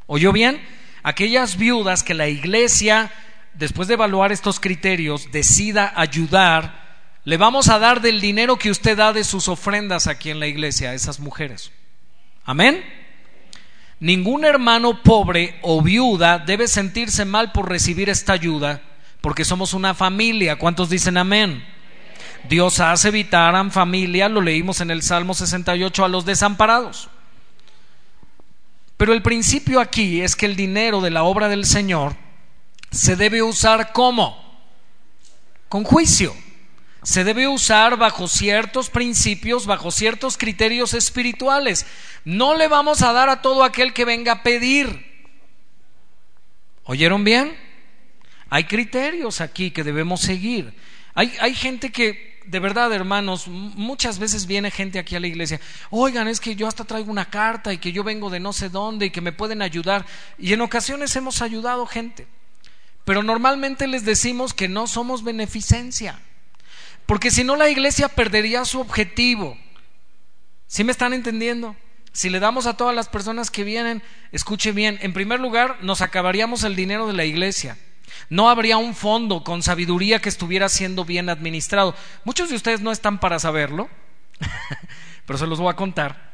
¿Oyó bien? aquellas viudas que la iglesia, después de evaluar estos criterios, decida ayudar, le vamos a dar del dinero que usted da de sus ofrendas aquí en la iglesia a esas mujeres. Amén. Ningún hermano pobre o viuda debe sentirse mal por recibir esta ayuda, porque somos una familia. ¿Cuántos dicen amén? Dios hace evitar a familia, lo leímos en el Salmo 68, a los desamparados. Pero el principio aquí es que el dinero de la obra del Señor se debe usar como? Con juicio se debe usar bajo ciertos principios, bajo ciertos criterios espirituales. No le vamos a dar a todo aquel que venga a pedir. ¿Oyeron bien? Hay criterios aquí que debemos seguir. Hay, hay gente que, de verdad, hermanos, muchas veces viene gente aquí a la iglesia, oigan, es que yo hasta traigo una carta y que yo vengo de no sé dónde y que me pueden ayudar. Y en ocasiones hemos ayudado gente. Pero normalmente les decimos que no somos beneficencia. Porque si no la iglesia perdería su objetivo. ¿Sí me están entendiendo? Si le damos a todas las personas que vienen, escuche bien, en primer lugar nos acabaríamos el dinero de la iglesia. No habría un fondo con sabiduría que estuviera siendo bien administrado. Muchos de ustedes no están para saberlo, pero se los voy a contar.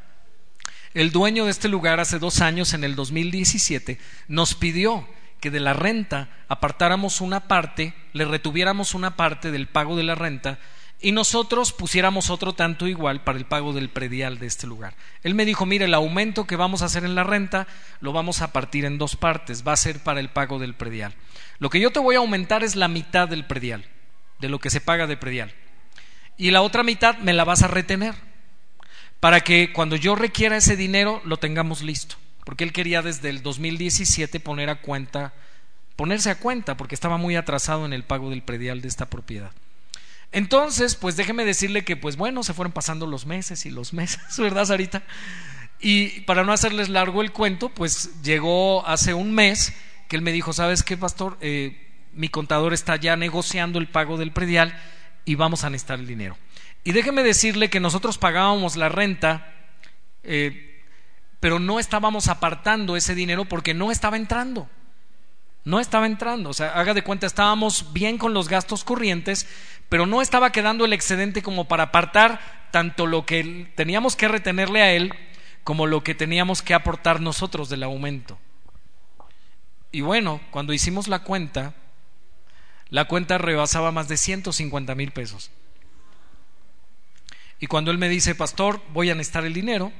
El dueño de este lugar hace dos años, en el 2017, nos pidió que de la renta apartáramos una parte, le retuviéramos una parte del pago de la renta y nosotros pusiéramos otro tanto igual para el pago del predial de este lugar. Él me dijo, mire, el aumento que vamos a hacer en la renta lo vamos a partir en dos partes, va a ser para el pago del predial. Lo que yo te voy a aumentar es la mitad del predial, de lo que se paga de predial. Y la otra mitad me la vas a retener, para que cuando yo requiera ese dinero lo tengamos listo porque él quería desde el 2017 poner a cuenta, ponerse a cuenta, porque estaba muy atrasado en el pago del predial de esta propiedad. Entonces, pues déjeme decirle que, pues bueno, se fueron pasando los meses y los meses, ¿verdad, Sarita? Y para no hacerles largo el cuento, pues llegó hace un mes que él me dijo, ¿sabes qué, pastor? Eh, mi contador está ya negociando el pago del predial y vamos a necesitar el dinero. Y déjeme decirle que nosotros pagábamos la renta eh, pero no estábamos apartando ese dinero porque no estaba entrando. No estaba entrando. O sea, haga de cuenta, estábamos bien con los gastos corrientes, pero no estaba quedando el excedente como para apartar tanto lo que teníamos que retenerle a él como lo que teníamos que aportar nosotros del aumento. Y bueno, cuando hicimos la cuenta, la cuenta rebasaba más de 150 mil pesos. Y cuando él me dice, pastor, voy a necesitar el dinero,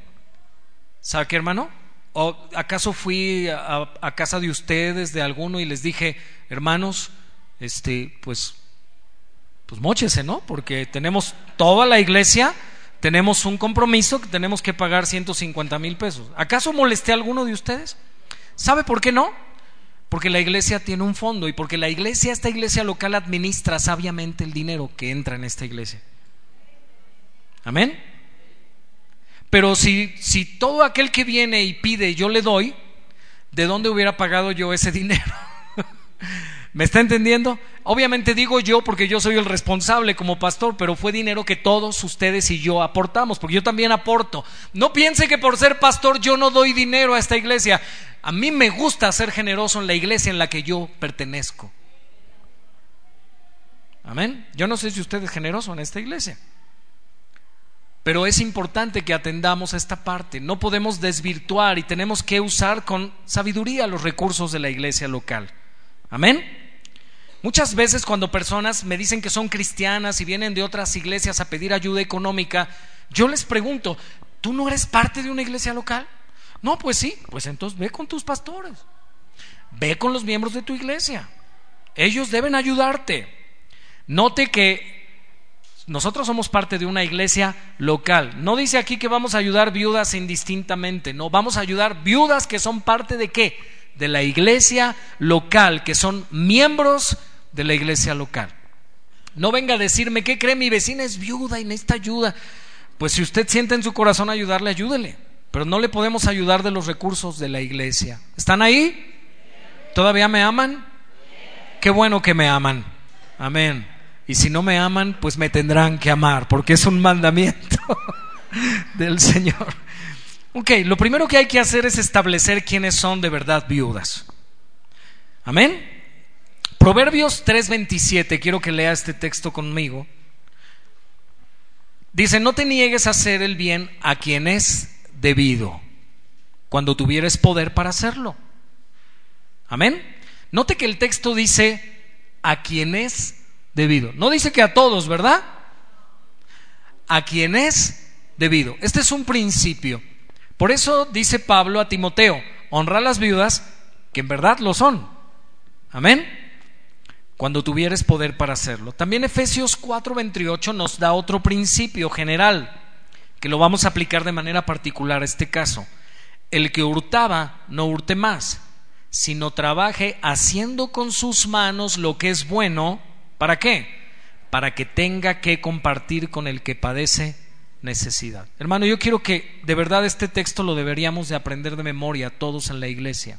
¿Sabe qué, hermano? ¿O acaso fui a, casa de ustedes, de alguno, y les dije, hermanos, este, pues, pues mochese, ¿no? Porque tenemos toda la iglesia, tenemos un compromiso que tenemos que pagar 150 mil pesos. ¿Acaso molesté a alguno de ustedes? ¿Sabe por qué no? Porque la iglesia tiene un fondo y porque la iglesia, esta iglesia local, administra sabiamente el dinero que entra en esta iglesia. Amén. Pero si, si todo aquel que viene y pide yo le doy, ¿de dónde hubiera pagado yo ese dinero? ¿Me está entendiendo? Obviamente digo yo porque yo soy el responsable como pastor, pero fue dinero que todos ustedes y yo aportamos, porque yo también aporto. No piense que por ser pastor yo no doy dinero a esta iglesia. A mí me gusta ser generoso en la iglesia en la que yo pertenezco. Amén. Yo no sé si usted es generoso en esta iglesia. Pero es importante que atendamos esta parte. No podemos desvirtuar y tenemos que usar con sabiduría los recursos de la iglesia local. Amén. Muchas veces cuando personas me dicen que son cristianas y vienen de otras iglesias a pedir ayuda económica, yo les pregunto, ¿tú no eres parte de una iglesia local? No, pues sí, pues entonces ve con tus pastores, ve con los miembros de tu iglesia. Ellos deben ayudarte. Note que nosotros somos parte de una iglesia local. No dice aquí que vamos a ayudar viudas indistintamente, no, vamos a ayudar viudas que son parte de qué? De la iglesia local, que son miembros de la iglesia local. No venga a decirme, ¿qué cree? Mi vecina es viuda y necesita ayuda. Pues si usted siente en su corazón ayudarle, ayúdele. Pero no le podemos ayudar de los recursos de la iglesia. ¿Están ahí? ¿Todavía me aman? Qué bueno que me aman. Amén. Y si no me aman, pues me tendrán que amar, porque es un mandamiento del Señor. Ok, lo primero que hay que hacer es establecer quiénes son de verdad viudas. Amén. Proverbios 3:27, quiero que lea este texto conmigo. Dice, no te niegues a hacer el bien a quien es debido, cuando tuvieres poder para hacerlo. Amén. Note que el texto dice, a quien es debido. No dice que a todos, ¿verdad? A quien es debido. Este es un principio. Por eso dice Pablo a Timoteo, honra a las viudas, que en verdad lo son. Amén. Cuando tuvieres poder para hacerlo. También Efesios 4:28 nos da otro principio general, que lo vamos a aplicar de manera particular a este caso. El que hurtaba, no hurte más, sino trabaje haciendo con sus manos lo que es bueno. ¿Para qué? Para que tenga que compartir con el que padece necesidad. Hermano, yo quiero que de verdad este texto lo deberíamos de aprender de memoria todos en la iglesia.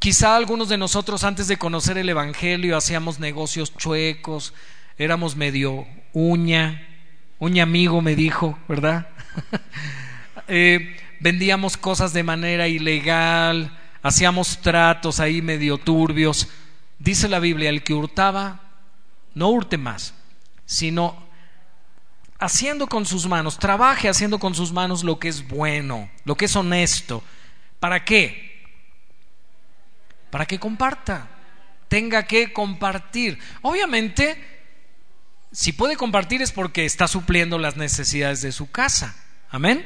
Quizá algunos de nosotros antes de conocer el Evangelio hacíamos negocios chuecos, éramos medio uña, uña amigo me dijo, ¿verdad? Eh, vendíamos cosas de manera ilegal, hacíamos tratos ahí medio turbios. Dice la Biblia, el que hurtaba, no hurte más, sino haciendo con sus manos, trabaje haciendo con sus manos lo que es bueno, lo que es honesto. ¿Para qué? Para que comparta, tenga que compartir. Obviamente, si puede compartir es porque está supliendo las necesidades de su casa. Amén.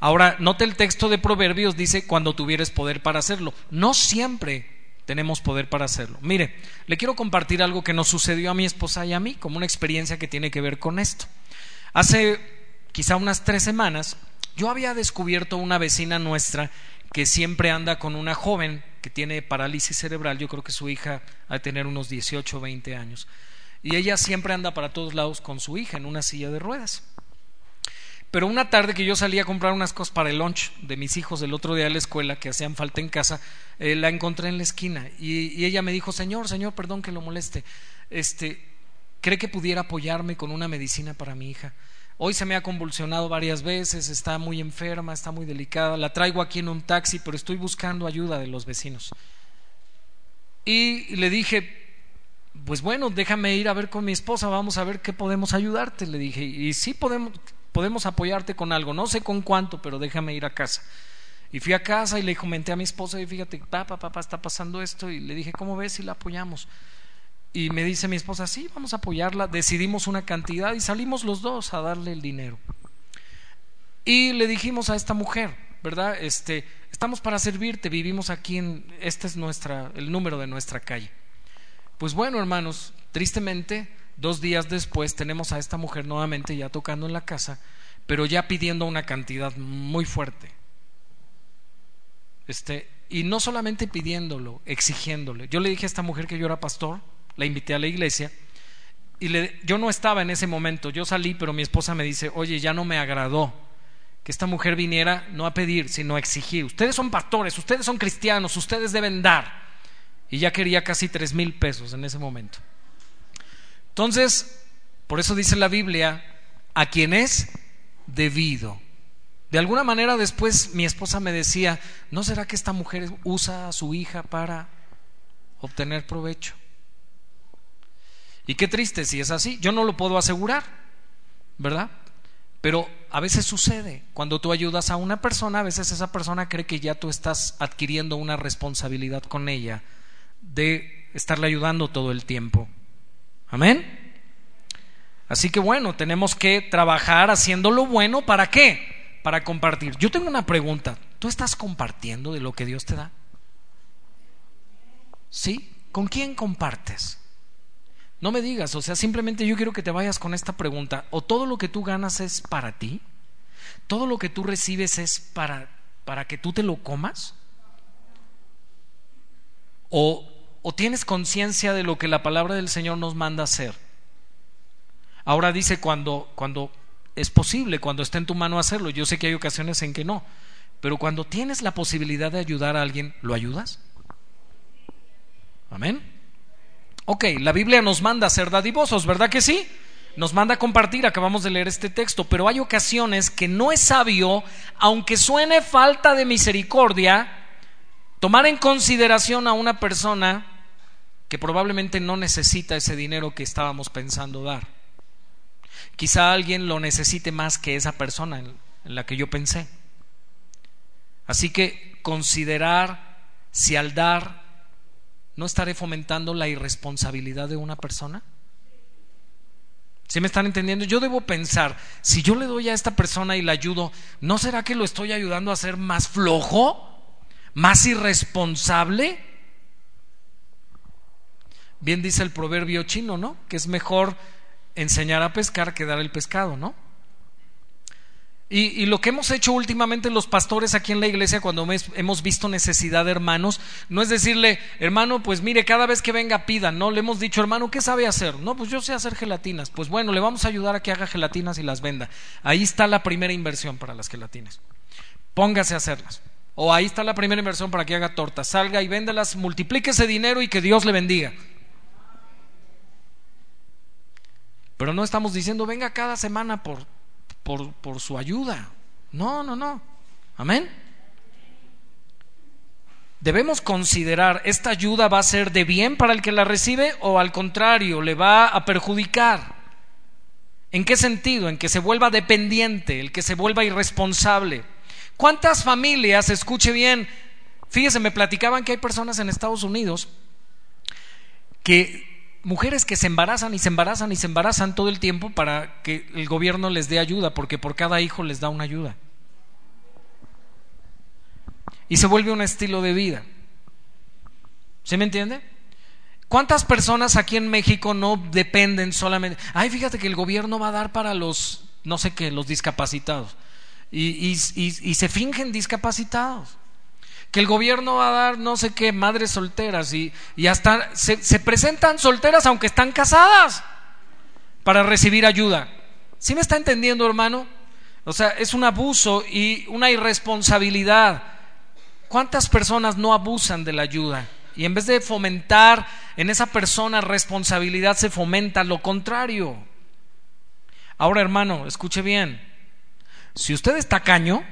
Ahora, note el texto de Proverbios, dice, cuando tuvieres poder para hacerlo. No siempre tenemos poder para hacerlo. Mire, le quiero compartir algo que nos sucedió a mi esposa y a mí, como una experiencia que tiene que ver con esto. Hace quizá unas tres semanas, yo había descubierto una vecina nuestra que siempre anda con una joven que tiene parálisis cerebral, yo creo que su hija ha de tener unos 18 o 20 años, y ella siempre anda para todos lados con su hija en una silla de ruedas. Pero una tarde que yo salí a comprar unas cosas para el lunch de mis hijos del otro día de la escuela que hacían falta en casa, eh, la encontré en la esquina y, ella me dijo, Señor, Señor, perdón que lo moleste, este, ¿cree que pudiera apoyarme con una medicina para mi hija? Hoy se me ha convulsionado varias veces, está muy enferma, está muy delicada, la traigo aquí en un taxi, pero estoy buscando ayuda de los vecinos. Y le dije, pues bueno, déjame ir a ver con mi esposa, vamos a ver qué podemos ayudarte, le dije. Y sí podemos, podemos apoyarte con algo, no sé con cuánto, pero déjame ir a casa. Y fui a casa y le comenté a mi esposa y fíjate, papá, papá, está pasando esto. Y le dije, ¿cómo ves si la apoyamos? Y me dice mi esposa, sí, vamos a apoyarla. Decidimos una cantidad y salimos los dos a darle el dinero. Y le dijimos a esta mujer, ¿verdad? Este, estamos para servirte, vivimos aquí en, este es nuestra, el número de nuestra calle. Pues bueno, hermanos, tristemente Dos días después tenemos a esta mujer nuevamente ya tocando en la casa, pero ya pidiendo una cantidad muy fuerte. Este, y no solamente pidiéndolo, exigiéndole. Yo le dije a esta mujer que yo era pastor, la invité a la iglesia, y yo no estaba en ese momento, yo salí, pero mi esposa me dice, oye, ya no me agradó que esta mujer viniera no a pedir, sino a exigir. Ustedes son pastores, ustedes son cristianos, ustedes deben dar. Y ya quería casi tres mil pesos en ese momento. Entonces, por eso dice la Biblia, a quien es debido. De alguna manera después mi esposa me decía, ¿no será que esta mujer usa a su hija para obtener provecho? Y qué triste si es así, yo no lo puedo asegurar, ¿verdad? Pero a veces sucede, cuando tú ayudas a una persona, a veces esa persona cree que ya tú estás adquiriendo una responsabilidad con ella de estarle ayudando todo el tiempo. Amén. Así que bueno, tenemos que trabajar haciendo lo bueno. ¿Para qué? Para compartir. Yo tengo una pregunta. ¿Tú estás compartiendo de lo que Dios te da? ¿Sí? ¿Con quién compartes? No me digas, o sea, simplemente yo quiero que te vayas con esta pregunta. ¿O todo lo que tú ganas es para ti? ¿Todo lo que tú recibes es para, para que tú te lo comas? ¿O o tienes conciencia de lo que la palabra del Señor nos manda hacer. Ahora dice cuando, cuando es posible, cuando está en tu mano hacerlo. Yo sé que hay ocasiones en que no, pero cuando tienes la posibilidad de ayudar a alguien, ¿lo ayudas? Amén. Ok, la Biblia nos manda a ser dadivosos, ¿verdad que sí? Nos manda a compartir, acabamos de leer este texto, pero hay ocasiones que no es sabio, aunque suene falta de misericordia, tomar en consideración a una persona que probablemente no necesita ese dinero que estábamos pensando dar. Quizá alguien lo necesite más que esa persona en la que yo pensé. Así que considerar si al dar no estaré fomentando la irresponsabilidad de una persona. ¿Sí me están entendiendo? Yo debo pensar, si yo le doy a esta persona y la ayudo, ¿no será que lo estoy ayudando a ser más flojo? ¿Más irresponsable? Bien dice el proverbio chino, ¿no? Que es mejor enseñar a pescar que dar el pescado, ¿no? Y, lo que hemos hecho últimamente los pastores aquí en la iglesia cuando hemos visto necesidad de hermanos, no es decirle, hermano, pues mire, cada vez que venga pida, no, le hemos dicho, hermano, ¿qué sabe hacer? No, pues yo sé hacer gelatinas. Pues bueno, le vamos a ayudar a que haga gelatinas y las venda. Ahí está la primera inversión para las gelatinas. Póngase a hacerlas. O ahí está la primera inversión para que haga tortas. Salga y véndalas, multiplique ese dinero y que Dios le bendiga. Pero no estamos diciendo, venga cada semana por por, su ayuda. No, no, no. Amén. Debemos considerar, ¿esta ayuda va a ser de bien para el que la recibe o al contrario, le va a perjudicar? ¿En qué sentido? En que se vuelva dependiente, el que se vuelva irresponsable. ¿Cuántas familias, escuche bien, fíjese, me platicaban que hay personas en Estados Unidos que mujeres que se embarazan y se embarazan y se embarazan todo el tiempo para que el gobierno les dé ayuda, porque por cada hijo les da una ayuda. Y se vuelve un estilo de vida. ¿Se me entiende? ¿Cuántas personas aquí en México no dependen solamente? Ay, fíjate que el gobierno va a dar para los, no sé qué, los discapacitados. Y, y se fingen discapacitados que el gobierno va a dar no sé qué, madres solteras y, y hasta se, se, presentan solteras aunque están casadas para recibir ayuda. ¿Sí me está entendiendo, hermano? O sea, es un abuso y una irresponsabilidad. ¿Cuántas personas no abusan de la ayuda? Y en vez de fomentar en esa persona responsabilidad, se fomenta lo contrario. Ahora, hermano, escuche bien. Si usted es tacaño,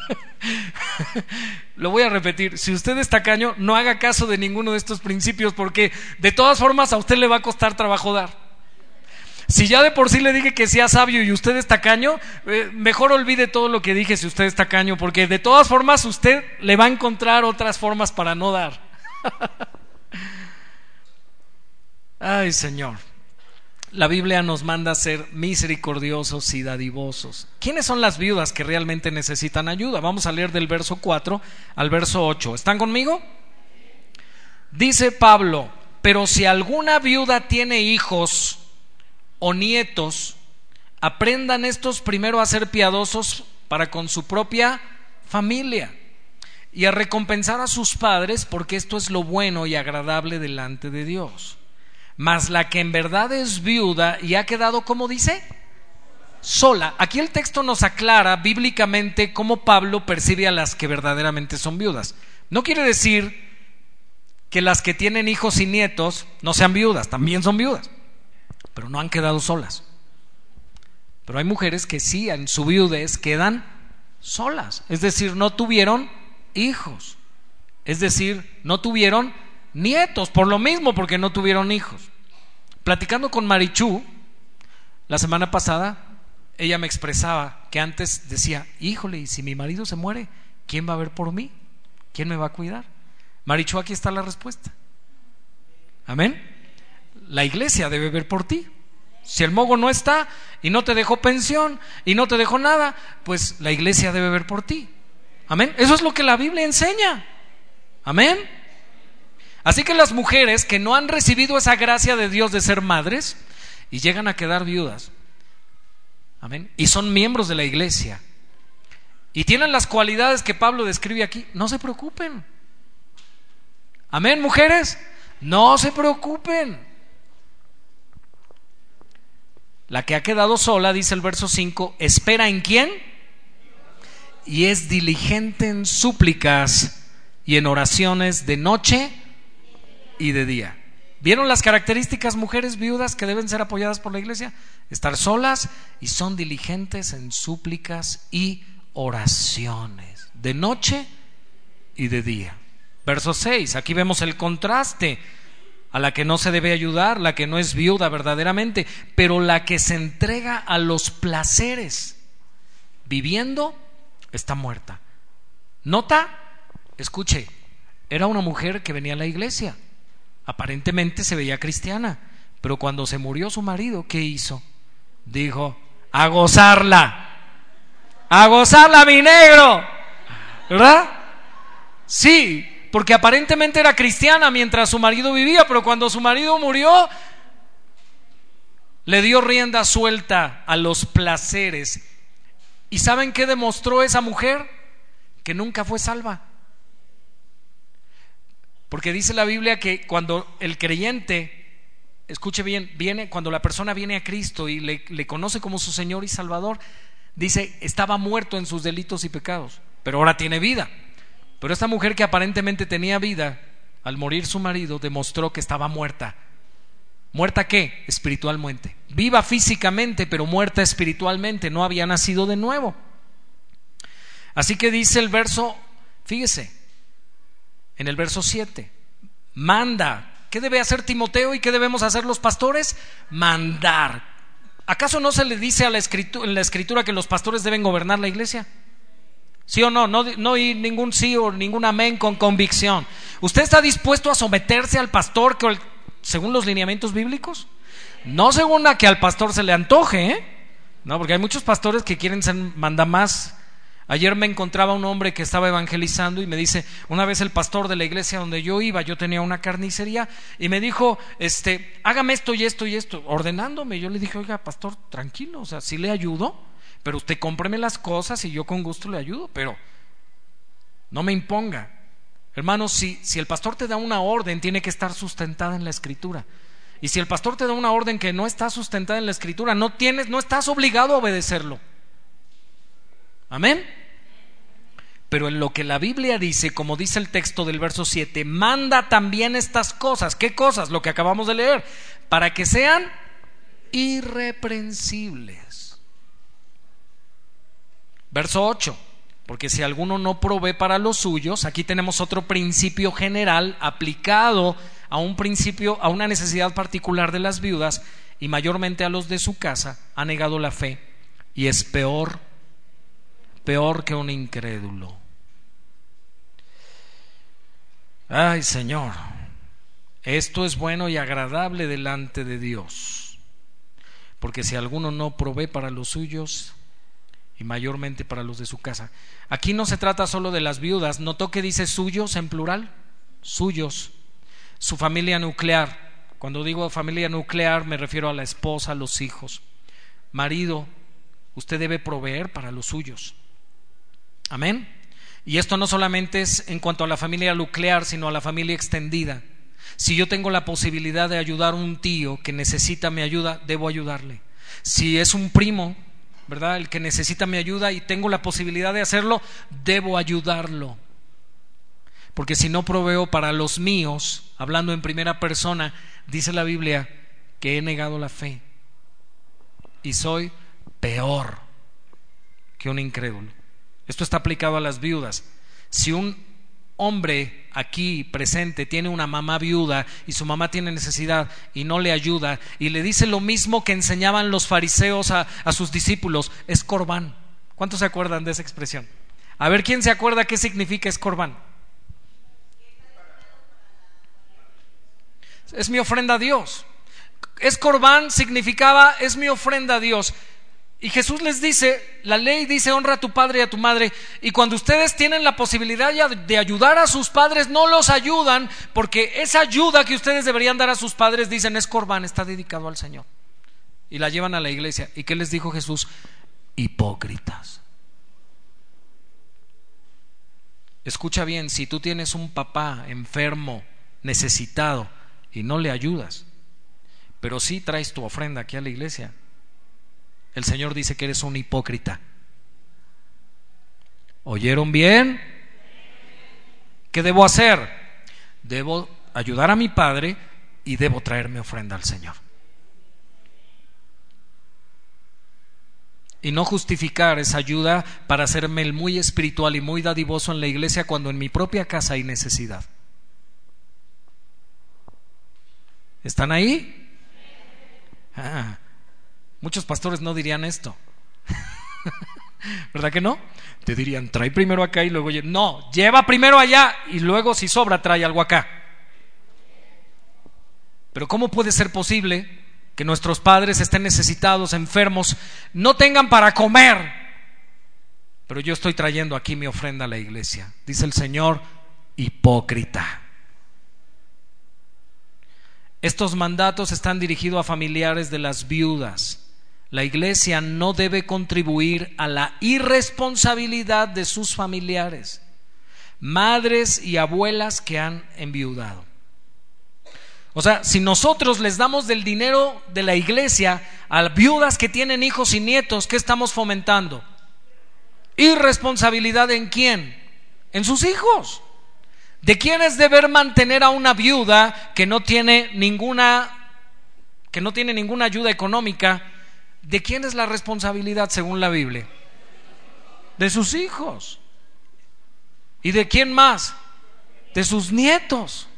Lo voy a repetir, si usted es tacaño, no haga caso de ninguno de estos principios porque de todas formas a usted le va a costar trabajo dar. Si ya de por sí le dije que sea sabio y usted es tacaño, eh, mejor olvide todo lo que dije si usted es tacaño, porque de todas formas usted le va a encontrar otras formas para no dar. Ay, Señor la Biblia nos manda a ser misericordiosos y dadivosos. ¿Quiénes son las viudas que realmente necesitan ayuda? Vamos a leer del verso 4 al verso 8. ¿Están conmigo? Dice Pablo, pero si alguna viuda tiene hijos o nietos, aprendan estos primero a ser piadosos para con su propia familia y a recompensar a sus padres porque esto es lo bueno y agradable delante de Dios. Mas la que en verdad es viuda y ha quedado, como dice? Sola. Aquí el texto nos aclara bíblicamente cómo Pablo percibe a las que verdaderamente son viudas. No quiere decir que las que tienen hijos y nietos no sean viudas, también son viudas, pero no han quedado solas. Pero hay mujeres que sí, en su viudez quedan solas, es decir, no tuvieron hijos, es decir, no tuvieron nietos, por lo mismo, porque no tuvieron hijos. Platicando con Marichú, la semana pasada, ella me expresaba que antes decía, híjole, y si mi marido se muere, ¿quién va a ver por mí? ¿Quién me va a cuidar? Marichú, aquí está la respuesta. Amén. La iglesia debe ver por ti. Si el mogo no está y no te dejó pensión y no te dejó nada, pues la iglesia debe ver por ti. Amén. Eso es lo que la Biblia enseña. Amén. Así que las mujeres que no han recibido esa gracia de Dios de ser madres y llegan a quedar viudas, amén, y son miembros de la iglesia y tienen las cualidades que Pablo describe aquí, no se preocupen. Amén, mujeres, no se preocupen. La que ha quedado sola, dice el verso 5, espera en quién? Y es diligente en súplicas y en oraciones de noche y de día. ¿Vieron las características mujeres viudas que deben ser apoyadas por la iglesia? Estar solas y son diligentes en súplicas y oraciones, de noche y de día. Verso 6, aquí vemos el contraste a la que no se debe ayudar, la que no es viuda verdaderamente, pero la que se entrega a los placeres viviendo está muerta. ¿Nota? Escuche, era una mujer que venía a la iglesia. Aparentemente se veía cristiana, pero cuando se murió su marido, ¿qué hizo? Dijo, a gozarla, a gozarla mi negro, ¿verdad? Sí, porque aparentemente era cristiana mientras su marido vivía, pero cuando su marido murió, le dio rienda suelta a los placeres. ¿Y saben qué demostró esa mujer? Que nunca fue salva. Porque dice la Biblia que cuando el creyente, escuche bien, viene, cuando la persona viene a Cristo y le, le conoce como su Señor y Salvador, dice, estaba muerto en sus delitos y pecados, pero ahora tiene vida. Pero esta mujer que aparentemente tenía vida, al morir su marido, demostró que estaba muerta. ¿Muerta qué? Espiritualmente. Viva físicamente, pero muerta espiritualmente. No había nacido de nuevo. Así que dice el verso, fíjese, en el verso 7, manda. ¿Qué debe hacer Timoteo y qué debemos hacer los pastores? Mandar. ¿Acaso no se le dice a la escritura, en la escritura que los pastores deben gobernar la iglesia? ¿Sí o no? No, no hay ningún sí o ningún amén con convicción. ¿Usted está dispuesto a someterse al pastor que, según los lineamientos bíblicos? No según a que al pastor se le antoje, ¿eh? No, porque hay muchos pastores que quieren ser mandamás. Ayer me encontraba un hombre que estaba evangelizando y me dice, una vez el pastor de la iglesia donde yo iba, yo tenía una carnicería y me dijo, este, hágame esto y esto y esto, ordenándome. Yo le dije, oiga, pastor, tranquilo, o sea, si le ayudo, pero usted cómpreme las cosas y yo con gusto le ayudo, pero no me imponga. Hermanos, si, si el pastor te da una orden, tiene que estar sustentada en la escritura. Y si el pastor te da una orden que no está sustentada en la escritura, no tienes, no estás obligado a obedecerlo. Amén. Pero en lo que la Biblia dice, como dice el texto del verso 7, manda también estas cosas. ¿Qué cosas? Lo que acabamos de leer. Para que sean irreprensibles. Verso 8. Porque si alguno no provee para los suyos, aquí tenemos otro principio general aplicado a un principio, a una necesidad particular de las viudas y mayormente a los de su casa, ha negado la fe y es peor, peor que un incrédulo. Ay Señor, esto es bueno y agradable delante de Dios, porque si alguno no provee para los suyos, y mayormente para los de su casa. Aquí no se trata solo de las viudas, notó que dice suyos en plural, suyos, su familia nuclear. Cuando digo familia nuclear me refiero a la esposa, los hijos. Marido, usted debe proveer para los suyos. Amén. Y esto no solamente es en cuanto a la familia nuclear, sino a la familia extendida. Si yo tengo la posibilidad de ayudar a un tío que necesita mi ayuda, debo ayudarle. Si es un primo ¿verdad? El que necesita mi ayuda y tengo la posibilidad de hacerlo, debo ayudarlo. Porque si no proveo para los míos, hablando en primera persona, dice la Biblia que he negado la fe y soy peor que un incrédulo. Esto está aplicado a las viudas. Si un hombre aquí presente tiene una mamá viuda y su mamá tiene necesidad y no le ayuda y le dice lo mismo que enseñaban los fariseos a, sus discípulos, es corbán. ¿Cuántos se acuerdan de esa expresión? A ver, ¿quién se acuerda qué significa es corbán? Es mi ofrenda a Dios. Es corbán significaba es mi ofrenda a Dios. Y Jesús les dice, la ley dice, honra a tu padre y a tu madre. Y cuando ustedes tienen la posibilidad de ayudar a sus padres, no los ayudan, porque esa ayuda que ustedes deberían dar a sus padres, dicen, es corbán, está dedicado al Señor. Y la llevan a la iglesia. ¿Y qué les dijo Jesús? Hipócritas. Escucha bien, si tú tienes un papá enfermo, necesitado, y no le ayudas, pero sí traes tu ofrenda aquí a la iglesia, el Señor dice que eres un hipócrita. ¿Oyeron bien? ¿Qué debo hacer? Debo ayudar a mi Padre y debo traerme ofrenda al Señor. Y no justificar esa ayuda para hacerme el muy espiritual y muy dadivoso en la iglesia cuando en mi propia casa hay necesidad. ¿Están ahí? Ah, muchos pastores no dirían esto. ¿Verdad que no? Te dirían, trae primero acá y luego... No, lleva primero allá y luego si sobra trae algo acá. Pero ¿cómo puede ser posible que nuestros padres estén necesitados, enfermos, no tengan para comer? Pero yo estoy trayendo aquí mi ofrenda a la iglesia. Dice el Señor, hipócrita. Estos mandatos están dirigidos a familiares de las viudas la iglesia no debe contribuir a la irresponsabilidad de sus familiares, madres y abuelas que han enviudado. O sea, si nosotros les damos del dinero de la iglesia a viudas que tienen hijos y nietos, ¿qué estamos fomentando? Irresponsabilidad en quién? En sus hijos. ¿De quién es deber mantener a una viuda que no tiene ninguna que no tiene ninguna ayuda económica ¿De quién es la responsabilidad según la Biblia? De sus hijos. ¿Y de quién más? De sus nietos.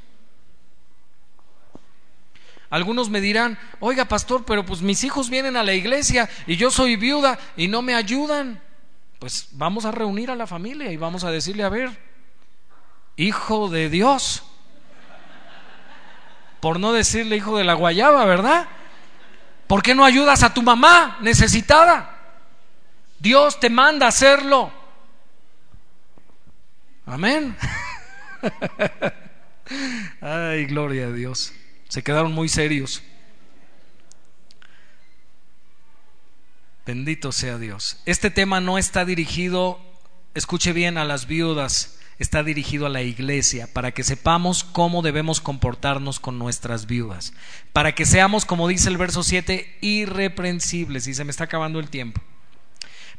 Algunos me dirán, oiga pastor, pero pues mis hijos vienen a la iglesia y yo soy viuda y no me ayudan. Pues vamos a reunir a la familia y vamos a decirle, a ver, hijo de Dios, por no decirle hijo de la guayaba, ¿verdad? ¿Por qué no ayudas a tu mamá necesitada? Dios te manda hacerlo. Amén. Ay, gloria a Dios. Se quedaron muy serios. Bendito sea Dios. Este tema no está dirigido, escuche bien, a las viudas está dirigido a la iglesia, para que sepamos cómo debemos comportarnos con nuestras viudas, para que seamos, como dice el verso 7, irreprensibles, y se me está acabando el tiempo.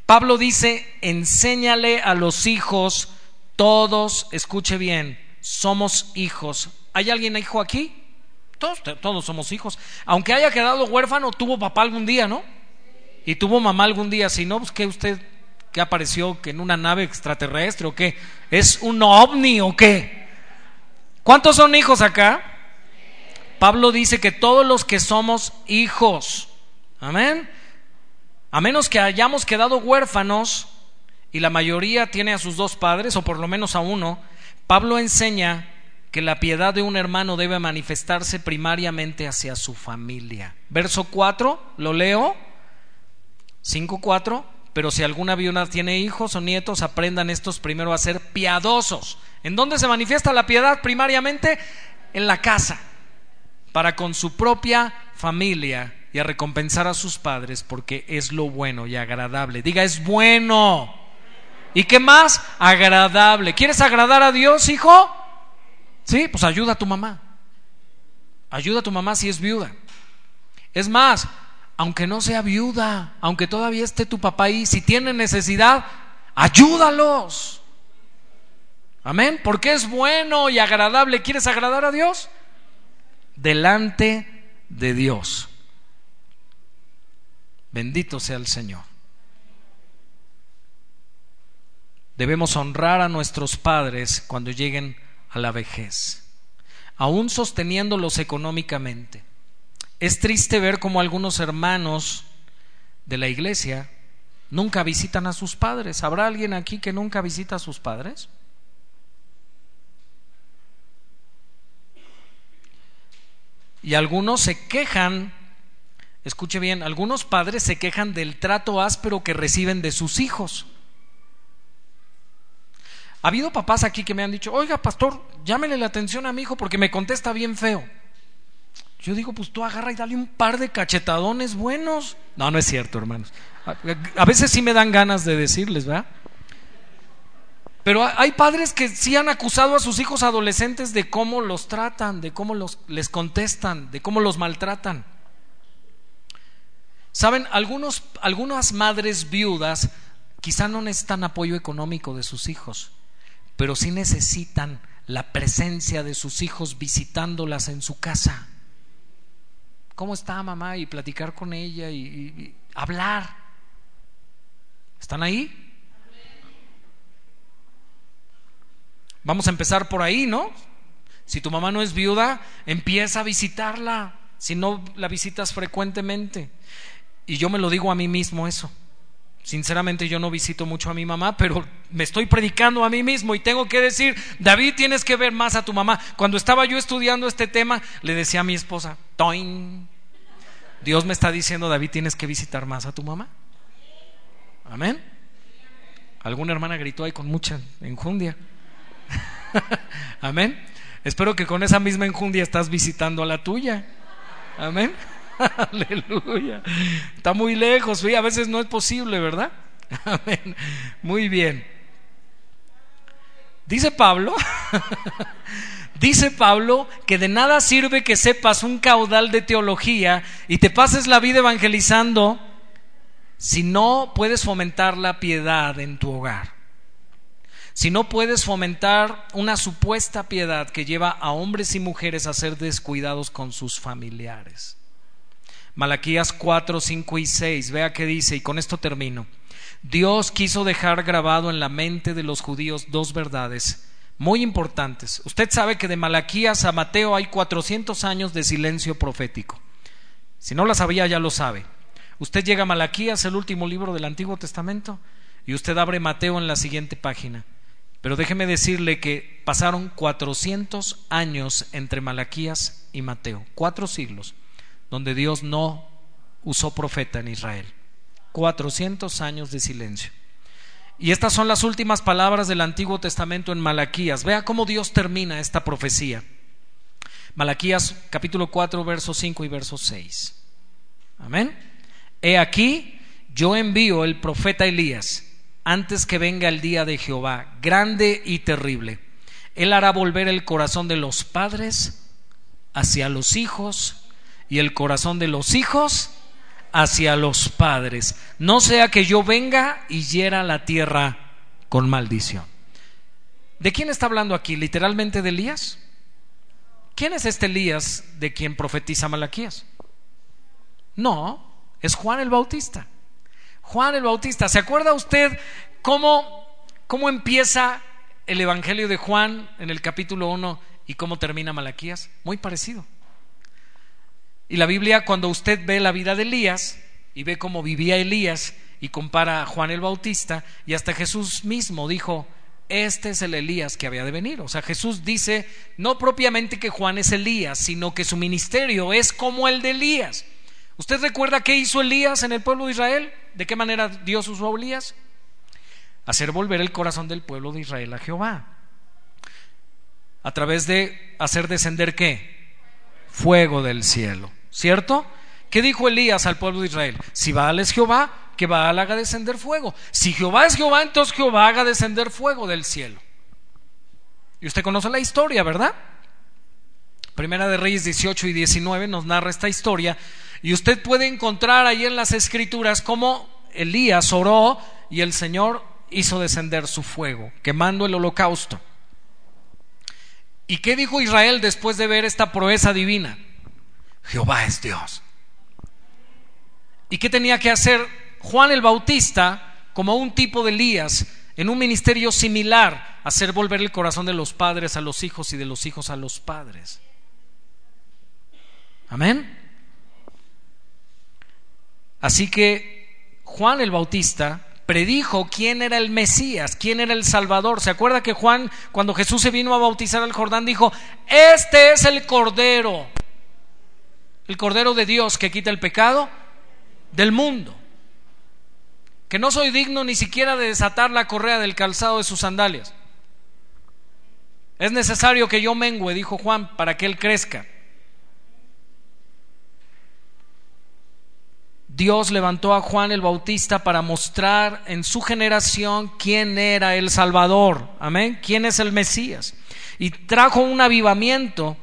Pablo dice, enséñale a los hijos, todos, escuche bien, somos hijos. ¿Hay alguien hijo aquí? Todos, todos somos hijos. Aunque haya quedado huérfano, tuvo papá algún día, ¿no? Y tuvo mamá algún día, si no, pues que usted ¿Qué apareció? ¿Que en una nave extraterrestre o qué? ¿Es un ovni o qué? ¿Cuántos son hijos acá? Pablo dice que todos los que somos hijos, amén, a menos que hayamos quedado huérfanos y la mayoría tiene a sus dos padres o por lo menos a uno, Pablo enseña que la piedad de un hermano debe manifestarse primariamente hacia su familia. Verso 4, lo leo. 5.4 pero si alguna viuda tiene hijos o nietos, aprendan estos primero a ser piadosos. ¿En dónde se manifiesta la piedad? Primariamente en la casa, para con su propia familia y a recompensar a sus padres porque es lo bueno y agradable. Diga, es bueno. ¿Y qué más? Agradable. ¿Quieres agradar a Dios, hijo? Sí, pues ayuda a tu mamá. Ayuda a tu mamá si es viuda. Es más, aunque no sea viuda, aunque todavía esté tu papá ahí, si tiene necesidad, ayúdalos. Amén, porque es bueno y agradable. ¿Quieres agradar a Dios? Delante de Dios. Bendito sea el Señor. Debemos honrar a nuestros padres cuando lleguen a la vejez, aún sosteniéndolos económicamente. Es triste ver cómo algunos hermanos de la iglesia nunca visitan a sus padres. ¿Habrá alguien aquí que nunca visita a sus padres? Y algunos se quejan, escuche bien, algunos padres se quejan del trato áspero que reciben de sus hijos. Ha habido papás aquí que me han dicho, oiga, pastor, llámele la atención a mi hijo porque me contesta bien feo. Yo digo, pues tú agarra y dale un par de cachetadones buenos. No, no es cierto, hermanos. A, veces sí me dan ganas de decirles, ¿verdad? Pero hay padres que sí han acusado a sus hijos adolescentes de cómo los tratan, de cómo los, les contestan, de cómo los maltratan. Saben, algunas madres viudas quizá no necesitan apoyo económico de sus hijos, pero sí necesitan la presencia de sus hijos visitándolas en su casa. ¿Cómo está mamá? Y platicar con ella y, hablar. ¿Están ahí? Vamos a empezar por ahí, ¿no? Si tu mamá no es viuda, empieza a visitarla. si no la visitas frecuentemente? Y yo me lo digo a mí mismo eso. Sinceramente yo no visito mucho a mi mamá, pero me estoy predicando a mí mismo y tengo que decir, David, tienes que ver más a tu mamá. Cuando estaba yo estudiando este tema, le decía a mi esposa, Toin, Dios me está diciendo, David, tienes que visitar más a tu mamá. Amén. Alguna hermana gritó ahí con mucha enjundia. Amén. Espero que con esa misma enjundia estás visitando a la tuya. Amén. Aleluya. Está muy lejos, a veces no es posible, ¿verdad? Amén. Muy bien. Dice Pablo, dice Pablo que de nada sirve que sepas un caudal de teología y te pases la vida evangelizando si no puedes fomentar la piedad en tu hogar. Si no puedes fomentar una supuesta piedad que lleva a hombres y mujeres a ser descuidados con sus familiares. Malaquías 4, 5 y 6, vea qué dice, y con esto termino. Dios quiso dejar grabado en la mente de los judíos dos verdades muy importantes. Usted sabe que de Malaquías a Mateo hay 400 años de silencio profético. Si no la sabía, ya lo sabe. Usted llega a Malaquías, el último libro del Antiguo Testamento, y usted abre Mateo en la siguiente página. Pero déjeme decirle que pasaron 400 años entre Malaquías y Mateo, cuatro siglos donde Dios no usó profeta en Israel. 400 años de silencio. Y estas son las últimas palabras del Antiguo Testamento en Malaquías. Vea cómo Dios termina esta profecía. Malaquías capítulo 4, verso 5 y verso 6. Amén. He aquí, yo envío el profeta Elías antes que venga el día de Jehová, grande y terrible. Él hará volver el corazón de los padres hacia los hijos y el corazón de los hijos hacia los padres. No sea que yo venga y hiera la tierra con maldición. ¿De quién está hablando aquí? ¿Literalmente de Elías? ¿Quién es este Elías de quien profetiza Malaquías? No, es Juan el Bautista. Juan el Bautista. ¿Se acuerda usted cómo, cómo empieza el Evangelio de Juan en el capítulo 1 y cómo termina Malaquías? Muy parecido. Y la Biblia, cuando usted ve la vida de Elías y ve cómo vivía Elías y compara a Juan el Bautista, y hasta Jesús mismo dijo, este es el Elías que había de venir. O sea, Jesús dice no propiamente que Juan es Elías, sino que su ministerio es como el de Elías. ¿Usted recuerda qué hizo Elías en el pueblo de Israel? ¿De qué manera Dios usó a Elías? Hacer volver el corazón del pueblo de Israel a Jehová. A través de hacer descender qué? Fuego del cielo. ¿Cierto? ¿Qué dijo Elías al pueblo de Israel? Si Baal es Jehová, que Baal haga descender fuego. Si Jehová es Jehová, entonces Jehová haga descender fuego del cielo. Y usted conoce la historia, ¿verdad? Primera de Reyes 18 y 19 nos narra esta historia. Y usted puede encontrar ahí en las escrituras cómo Elías oró y el Señor hizo descender su fuego, quemando el holocausto. ¿Y qué dijo Israel después de ver esta proeza divina? Jehová es Dios. ¿Y qué tenía que hacer Juan el Bautista como un tipo de Elías en un ministerio similar, hacer volver el corazón de los padres a los hijos y de los hijos a los padres? Amén. Así que Juan el Bautista predijo quién era el Mesías, quién era el Salvador. ¿Se acuerda que Juan, cuando Jesús se vino a bautizar al Jordán, dijo, este es el Cordero el Cordero de Dios que quita el pecado del mundo. Que no soy digno ni siquiera de desatar la correa del calzado de sus sandalias. Es necesario que yo mengüe, dijo Juan, para que él crezca. Dios levantó a Juan el Bautista para mostrar en su generación quién era el Salvador, amén, quién es el Mesías. Y trajo un avivamiento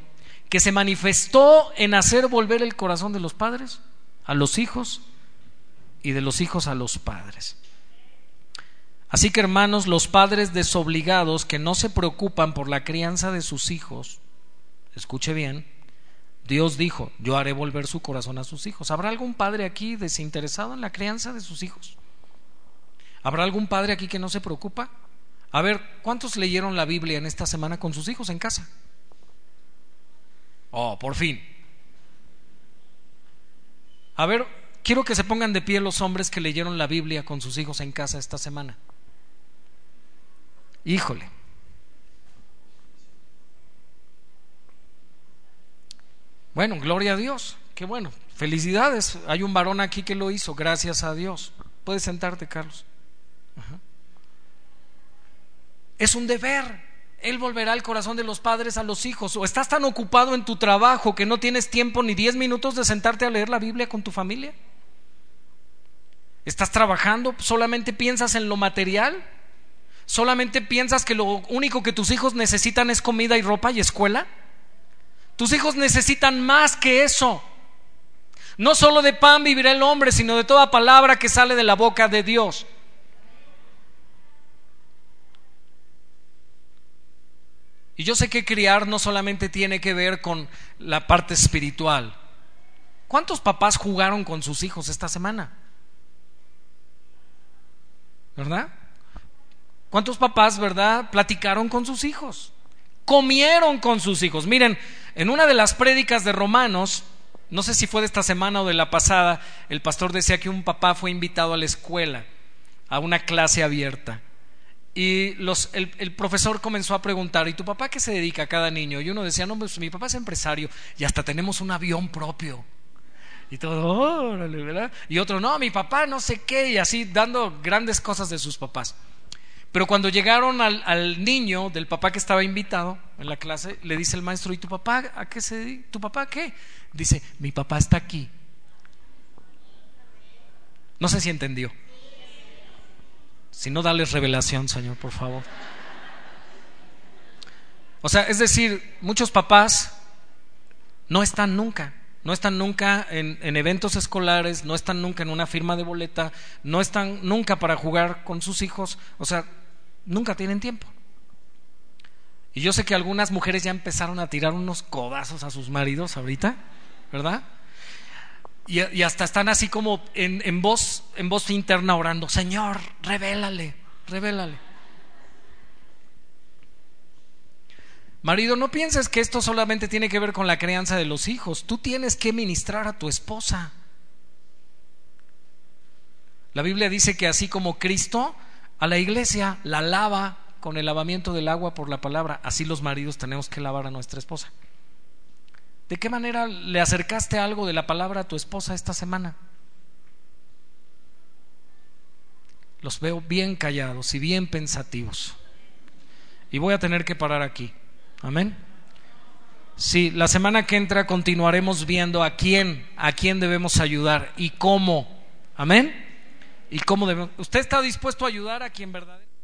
que se manifestó en hacer volver el corazón de los padres a los hijos y de los hijos a los padres. Así que hermanos, los padres desobligados que no se preocupan por la crianza de sus hijos, escuche bien, Dios dijo, yo haré volver su corazón a sus hijos. ¿Habrá algún padre aquí desinteresado en la crianza de sus hijos? ¿Habrá algún padre aquí que no se preocupa? A ver, ¿cuántos leyeron la Biblia en esta semana con sus hijos en casa? Oh, por fin. A ver, quiero que se pongan de pie los hombres que leyeron la Biblia con sus hijos en casa esta semana. Híjole. Bueno, gloria a Dios. Qué bueno. Felicidades. Hay un varón aquí que lo hizo. Gracias a Dios. Puedes sentarte, Carlos. Es un deber. Él volverá el corazón de los padres a los hijos. O estás tan ocupado en tu trabajo que no tienes tiempo ni diez minutos de sentarte a leer la Biblia con tu familia. ¿Estás trabajando? ¿Solamente piensas en lo material? ¿Solamente piensas que lo único que tus hijos necesitan es comida y ropa y escuela? Tus hijos necesitan más que eso. No solo de pan vivirá el hombre, sino de toda palabra que sale de la boca de Dios. Y yo sé que criar no solamente tiene que ver con la parte espiritual. ¿Cuántos papás jugaron con sus hijos esta semana? ¿Verdad? ¿Cuántos papás, verdad, platicaron con sus hijos? Comieron con sus hijos. Miren, en una de las prédicas de Romanos, no sé si fue de esta semana o de la pasada, el pastor decía que un papá fue invitado a la escuela, a una clase abierta. Y los, el, profesor comenzó a preguntar, ¿y tu papá qué se dedica a cada niño? Y uno decía, no, pues mi papá es empresario y hasta tenemos un avión propio. Y todo, órale, ¿verdad? Y otro, no, mi papá no sé qué, y así dando grandes cosas de sus papás. Pero cuando llegaron al, al, niño del papá que estaba invitado en la clase, le dice el maestro, ¿y tu papá a qué se dedica? ¿Tu papá qué? Dice, mi papá está aquí. No sé si entendió. Si no, dales revelación, Señor, por favor. O sea, es decir, muchos papás no están nunca, no están nunca en, en, eventos escolares, no están nunca en una firma de boleta, no están nunca para jugar con sus hijos, o sea, nunca tienen tiempo. Y yo sé que algunas mujeres ya empezaron a tirar unos codazos a sus maridos ahorita. ¿verdad? Y, hasta están así como en, en, voz, en voz interna orando, Señor, revélale, revélale. Marido, no pienses que esto solamente tiene que ver con la crianza de los hijos. Tú tienes que ministrar a tu esposa. La Biblia dice que así como Cristo a la iglesia la lava con el lavamiento del agua por la palabra, así los maridos tenemos que lavar a nuestra esposa. ¿De qué manera le acercaste algo de la palabra a tu esposa esta semana? Los veo bien callados y bien pensativos. Y voy a tener que parar aquí. Amén. Sí, la semana que entra continuaremos viendo a quién, a quién debemos ayudar y cómo. Amén. Y cómo debemos. ¿Usted está dispuesto a ayudar a quien verdaderamente